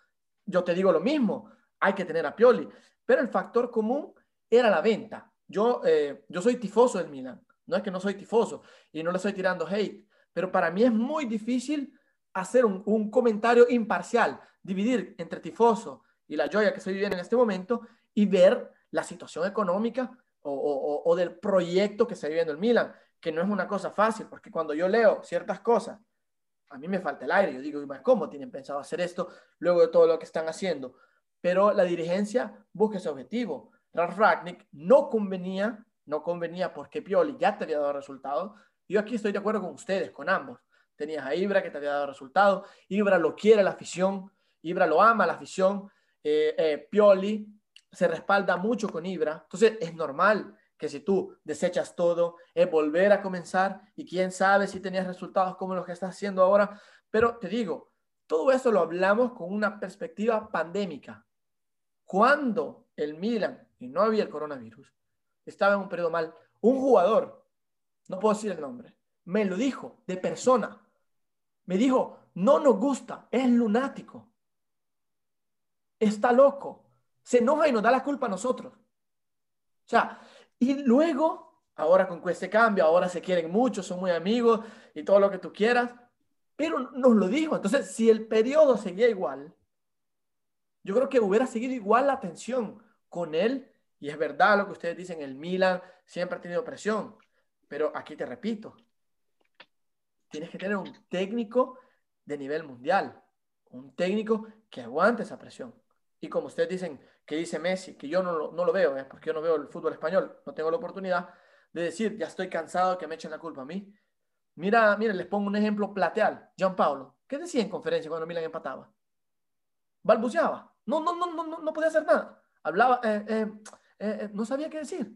Yo te digo lo mismo, hay que tener a Pioli. Pero el factor común era la venta. Yo, eh, yo soy tifoso del Milan. No es que no soy tifoso y no le estoy tirando hate, pero para mí es muy difícil hacer un, un comentario imparcial, dividir entre tifoso y la joya que estoy viviendo en este momento y ver la situación económica o, del proyecto que está viviendo el Milan que no es una cosa fácil, porque cuando yo leo ciertas cosas, a mí me falta el aire. Yo digo, ¿cómo tienen pensado hacer esto luego de todo lo que están haciendo? Pero la dirigencia busca ese objetivo. Ralf Ragnick no convenía, no convenía porque Pioli ya te había dado resultados. Yo aquí estoy de acuerdo con ustedes, con ambos. Tenías a Ibra que te había dado resultados. Ibra lo quiere la afición. Ibra lo ama la afición. Eh, eh, Pioli se respalda mucho con Ibra. Entonces es normal que si tú desechas todo, es volver a comenzar y quién sabe si tenías resultados como los que estás haciendo ahora. Pero te digo, todo eso lo hablamos con una perspectiva pandémica. Cuando el Milan, y no había el coronavirus, estaba en un periodo mal, un jugador, no puedo decir el nombre, me lo dijo de persona. Me dijo, no nos gusta, es lunático. Está loco. Se enoja y nos da la culpa a nosotros. O sea, y luego, ahora con este cambio, ahora se quieren mucho, son muy amigos y todo lo que tú quieras, pero nos lo dijo. Entonces, si el periodo seguía igual, yo creo que hubiera seguido igual la tensión con él. Y es verdad lo que ustedes dicen, el Milan siempre ha tenido presión. Pero aquí te repito, tienes que tener un técnico de nivel mundial. Un técnico que aguante esa presión. Y como ustedes dicen, que dice Messi, que yo no no lo veo, ¿eh? porque yo no veo el fútbol español, no tengo la oportunidad de decir, ya estoy cansado que me echen la culpa a mí. Mira, mira, les pongo un ejemplo plateal. Paulo, ¿qué decía en conferencia cuando Milan empataba? Balbuceaba. No, no, no, no, no podía hacer nada. Hablaba, eh, eh, eh, no sabía qué decir.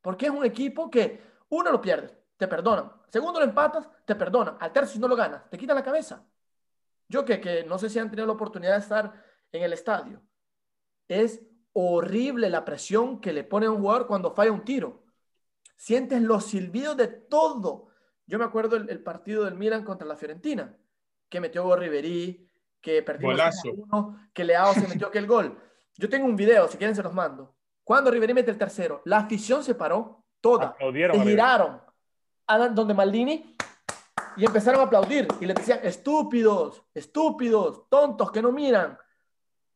Porque es un equipo que, uno lo pierdes, te perdonan. Segundo lo empatas, te perdonan. Al tercio, si no lo ganas, te quita la cabeza. Yo que, que no sé si han tenido la oportunidad de estar en el estadio. Es horrible la presión que le pone a un jugador cuando falla un tiro. Sientes los silbidos de todo. Yo me acuerdo el, partido del Milan contra la Fiorentina, que metió Riverí, que perdió uno, que Leao se metió aquel gol. Yo tengo un video, si quieren se los mando. Cuando Riverí mete el tercero, la afición se paró toda. Se giraron a donde Maldini y empezaron a aplaudir y le decían, estúpidos, estúpidos, tontos que no miran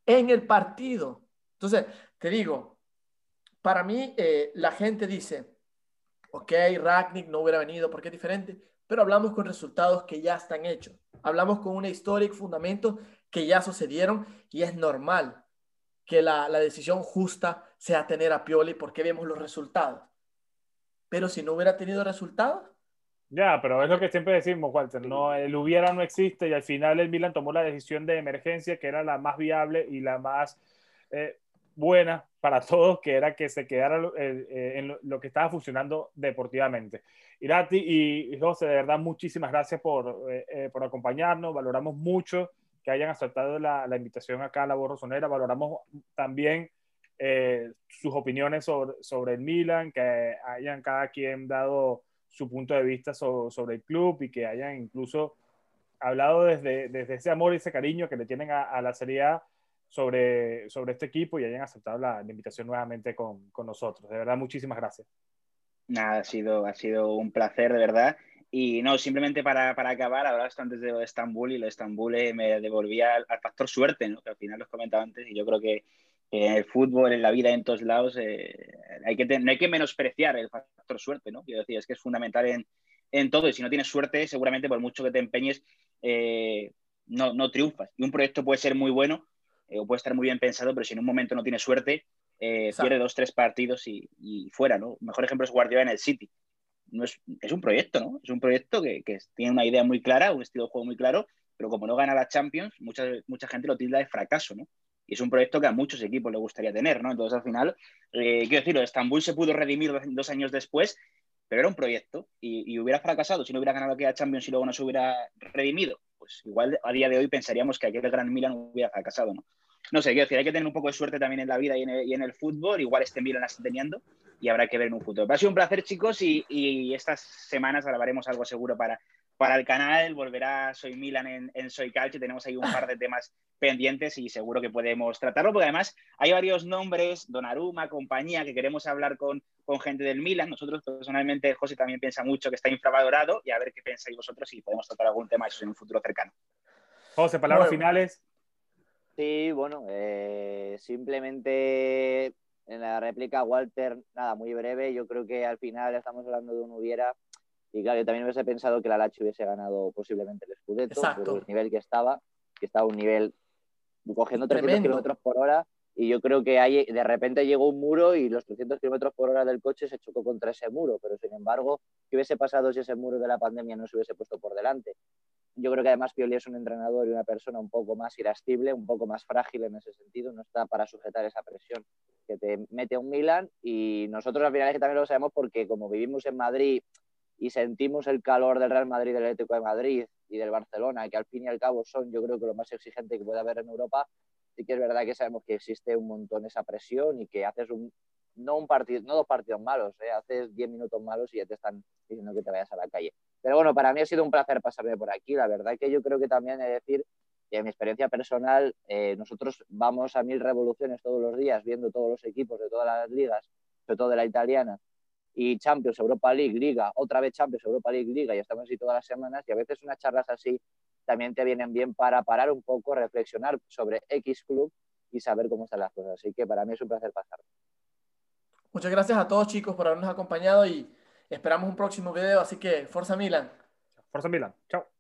en el partido. Entonces, te digo, para mí eh, la gente dice, ok, Ragnick no hubiera venido porque es diferente, pero hablamos con resultados que ya están hechos. Hablamos con una historia y fundamentos que ya sucedieron y es normal que la, la decisión justa sea tener a Pioli porque vemos los resultados. Pero si no hubiera tenido resultados, ya, pero es lo que siempre decimos, Walter, no, el hubiera no existe y al final el Milan tomó la decisión de emergencia que era la más viable y la más eh, buena para todos, que era que se quedara eh, eh, en lo, que estaba funcionando deportivamente. Irati y José, de verdad, muchísimas gracias por, por acompañarnos, valoramos mucho que hayan aceptado la, la invitación acá a la Borrosonera, valoramos también sus opiniones sobre, sobre el Milan, que hayan cada quien dado su punto de vista sobre el club y que hayan incluso hablado desde, desde ese amor y ese cariño que le tienen a, la Serie A sobre, sobre este equipo y hayan aceptado la, invitación nuevamente con, con, nosotros. De verdad, muchísimas gracias. Nada, ha sido, ha sido un placer, de verdad. Y no, simplemente para, para acabar, hablabas antes de Estambul y lo de Estambul eh, me devolvía al, factor suerte, ¿no? que al final los comentaba antes y yo creo que en el fútbol, en la vida, en todos lados, eh, hay que no hay que menospreciar el factor suerte, ¿no? Quiero decir, es que es fundamental en, en todo y si no tienes suerte, seguramente por mucho que te empeñes, eh, no, no, triunfas. Y un proyecto puede ser muy bueno eh, o puede estar muy bien pensado, pero si en un momento no tienes suerte, pierde dos, tres partidos y, y, fuera, ¿no? mejor ejemplo es Guardiola en el City. No es, es un proyecto, ¿no? Es un proyecto que, que, tiene una idea muy clara, un estilo de juego muy claro, pero como no gana la Champions, mucha, mucha gente lo tilda de fracaso, ¿no? Y es un proyecto que a muchos equipos le gustaría tener, ¿no? Entonces, al final, eh, quiero decirlo, Estambul se pudo redimir dos, años después, pero era un proyecto y, hubiera fracasado si no hubiera ganado aquella Champions y luego no se hubiera redimido. Pues igual a día de hoy pensaríamos que aquel Gran Milan hubiera fracasado, ¿no? No sé, quiero decir, hay que tener un poco de suerte también en la vida y en el, fútbol. Igual este Milan la está teniendo y habrá que ver en un futuro. ha sido un placer, chicos, y, y estas semanas grabaremos algo seguro para, para el canal, volverá Soy Milan en, Soy Calcio, tenemos ahí un par de temas pendientes y seguro que podemos tratarlo, porque además hay varios nombres, Donaruma, compañía, que queremos hablar con, con gente del Milan. Nosotros personalmente, José también piensa mucho que está infravalorado y a ver qué pensáis vosotros y podemos tratar algún tema eso en un futuro cercano. José, palabras finales. Sí, bueno, eh, simplemente en la réplica, Walter, nada, muy breve. Yo creo que al final estamos hablando de un hubiera y claro, yo también hubiese pensado que la Lazio hubiese ganado posiblemente el Scudetto por el nivel que estaba, que estaba a un nivel cogiendo 300 kilómetros por hora. Y yo creo que ahí de repente llegó un muro y los 300 kilómetros por hora del coche se chocó contra ese muro. Pero sin embargo, ¿qué hubiese pasado si ese muro de la pandemia no se hubiese puesto por delante? Yo creo que además Pioli es un entrenador y una persona un poco más irascible, un poco más frágil en ese sentido, no está para sujetar esa presión que te mete un Milan y nosotros al final es que también lo sabemos porque como vivimos en Madrid y sentimos el calor del Real Madrid, del Atlético de Madrid y del Barcelona, que al fin y al cabo son, yo creo que lo más exigente que puede haber en Europa, sí que es verdad que sabemos que existe un montón esa presión y que haces un, no un partido, no dos partidos malos, ¿eh? haces diez minutos malos y ya te están diciendo que te vayas a la calle. Pero bueno, para mí ha sido un placer pasarme por aquí. La verdad que yo creo que también he de decir que en mi experiencia personal, eh, nosotros vamos a mil revoluciones todos los días, viendo todos los equipos de todas las ligas, sobre todo de la italiana, y Champions, Europa League, Liga, otra vez Champions, Europa League, Liga, y estamos así todas las semanas y a veces unas charlas así también te vienen bien para parar un poco, reflexionar sobre X Club y saber cómo están las cosas. Así que para mí es un placer pasar. Muchas gracias a todos chicos por habernos acompañado y esperamos un próximo video, así que Forza Milan. Forza Milan, chao.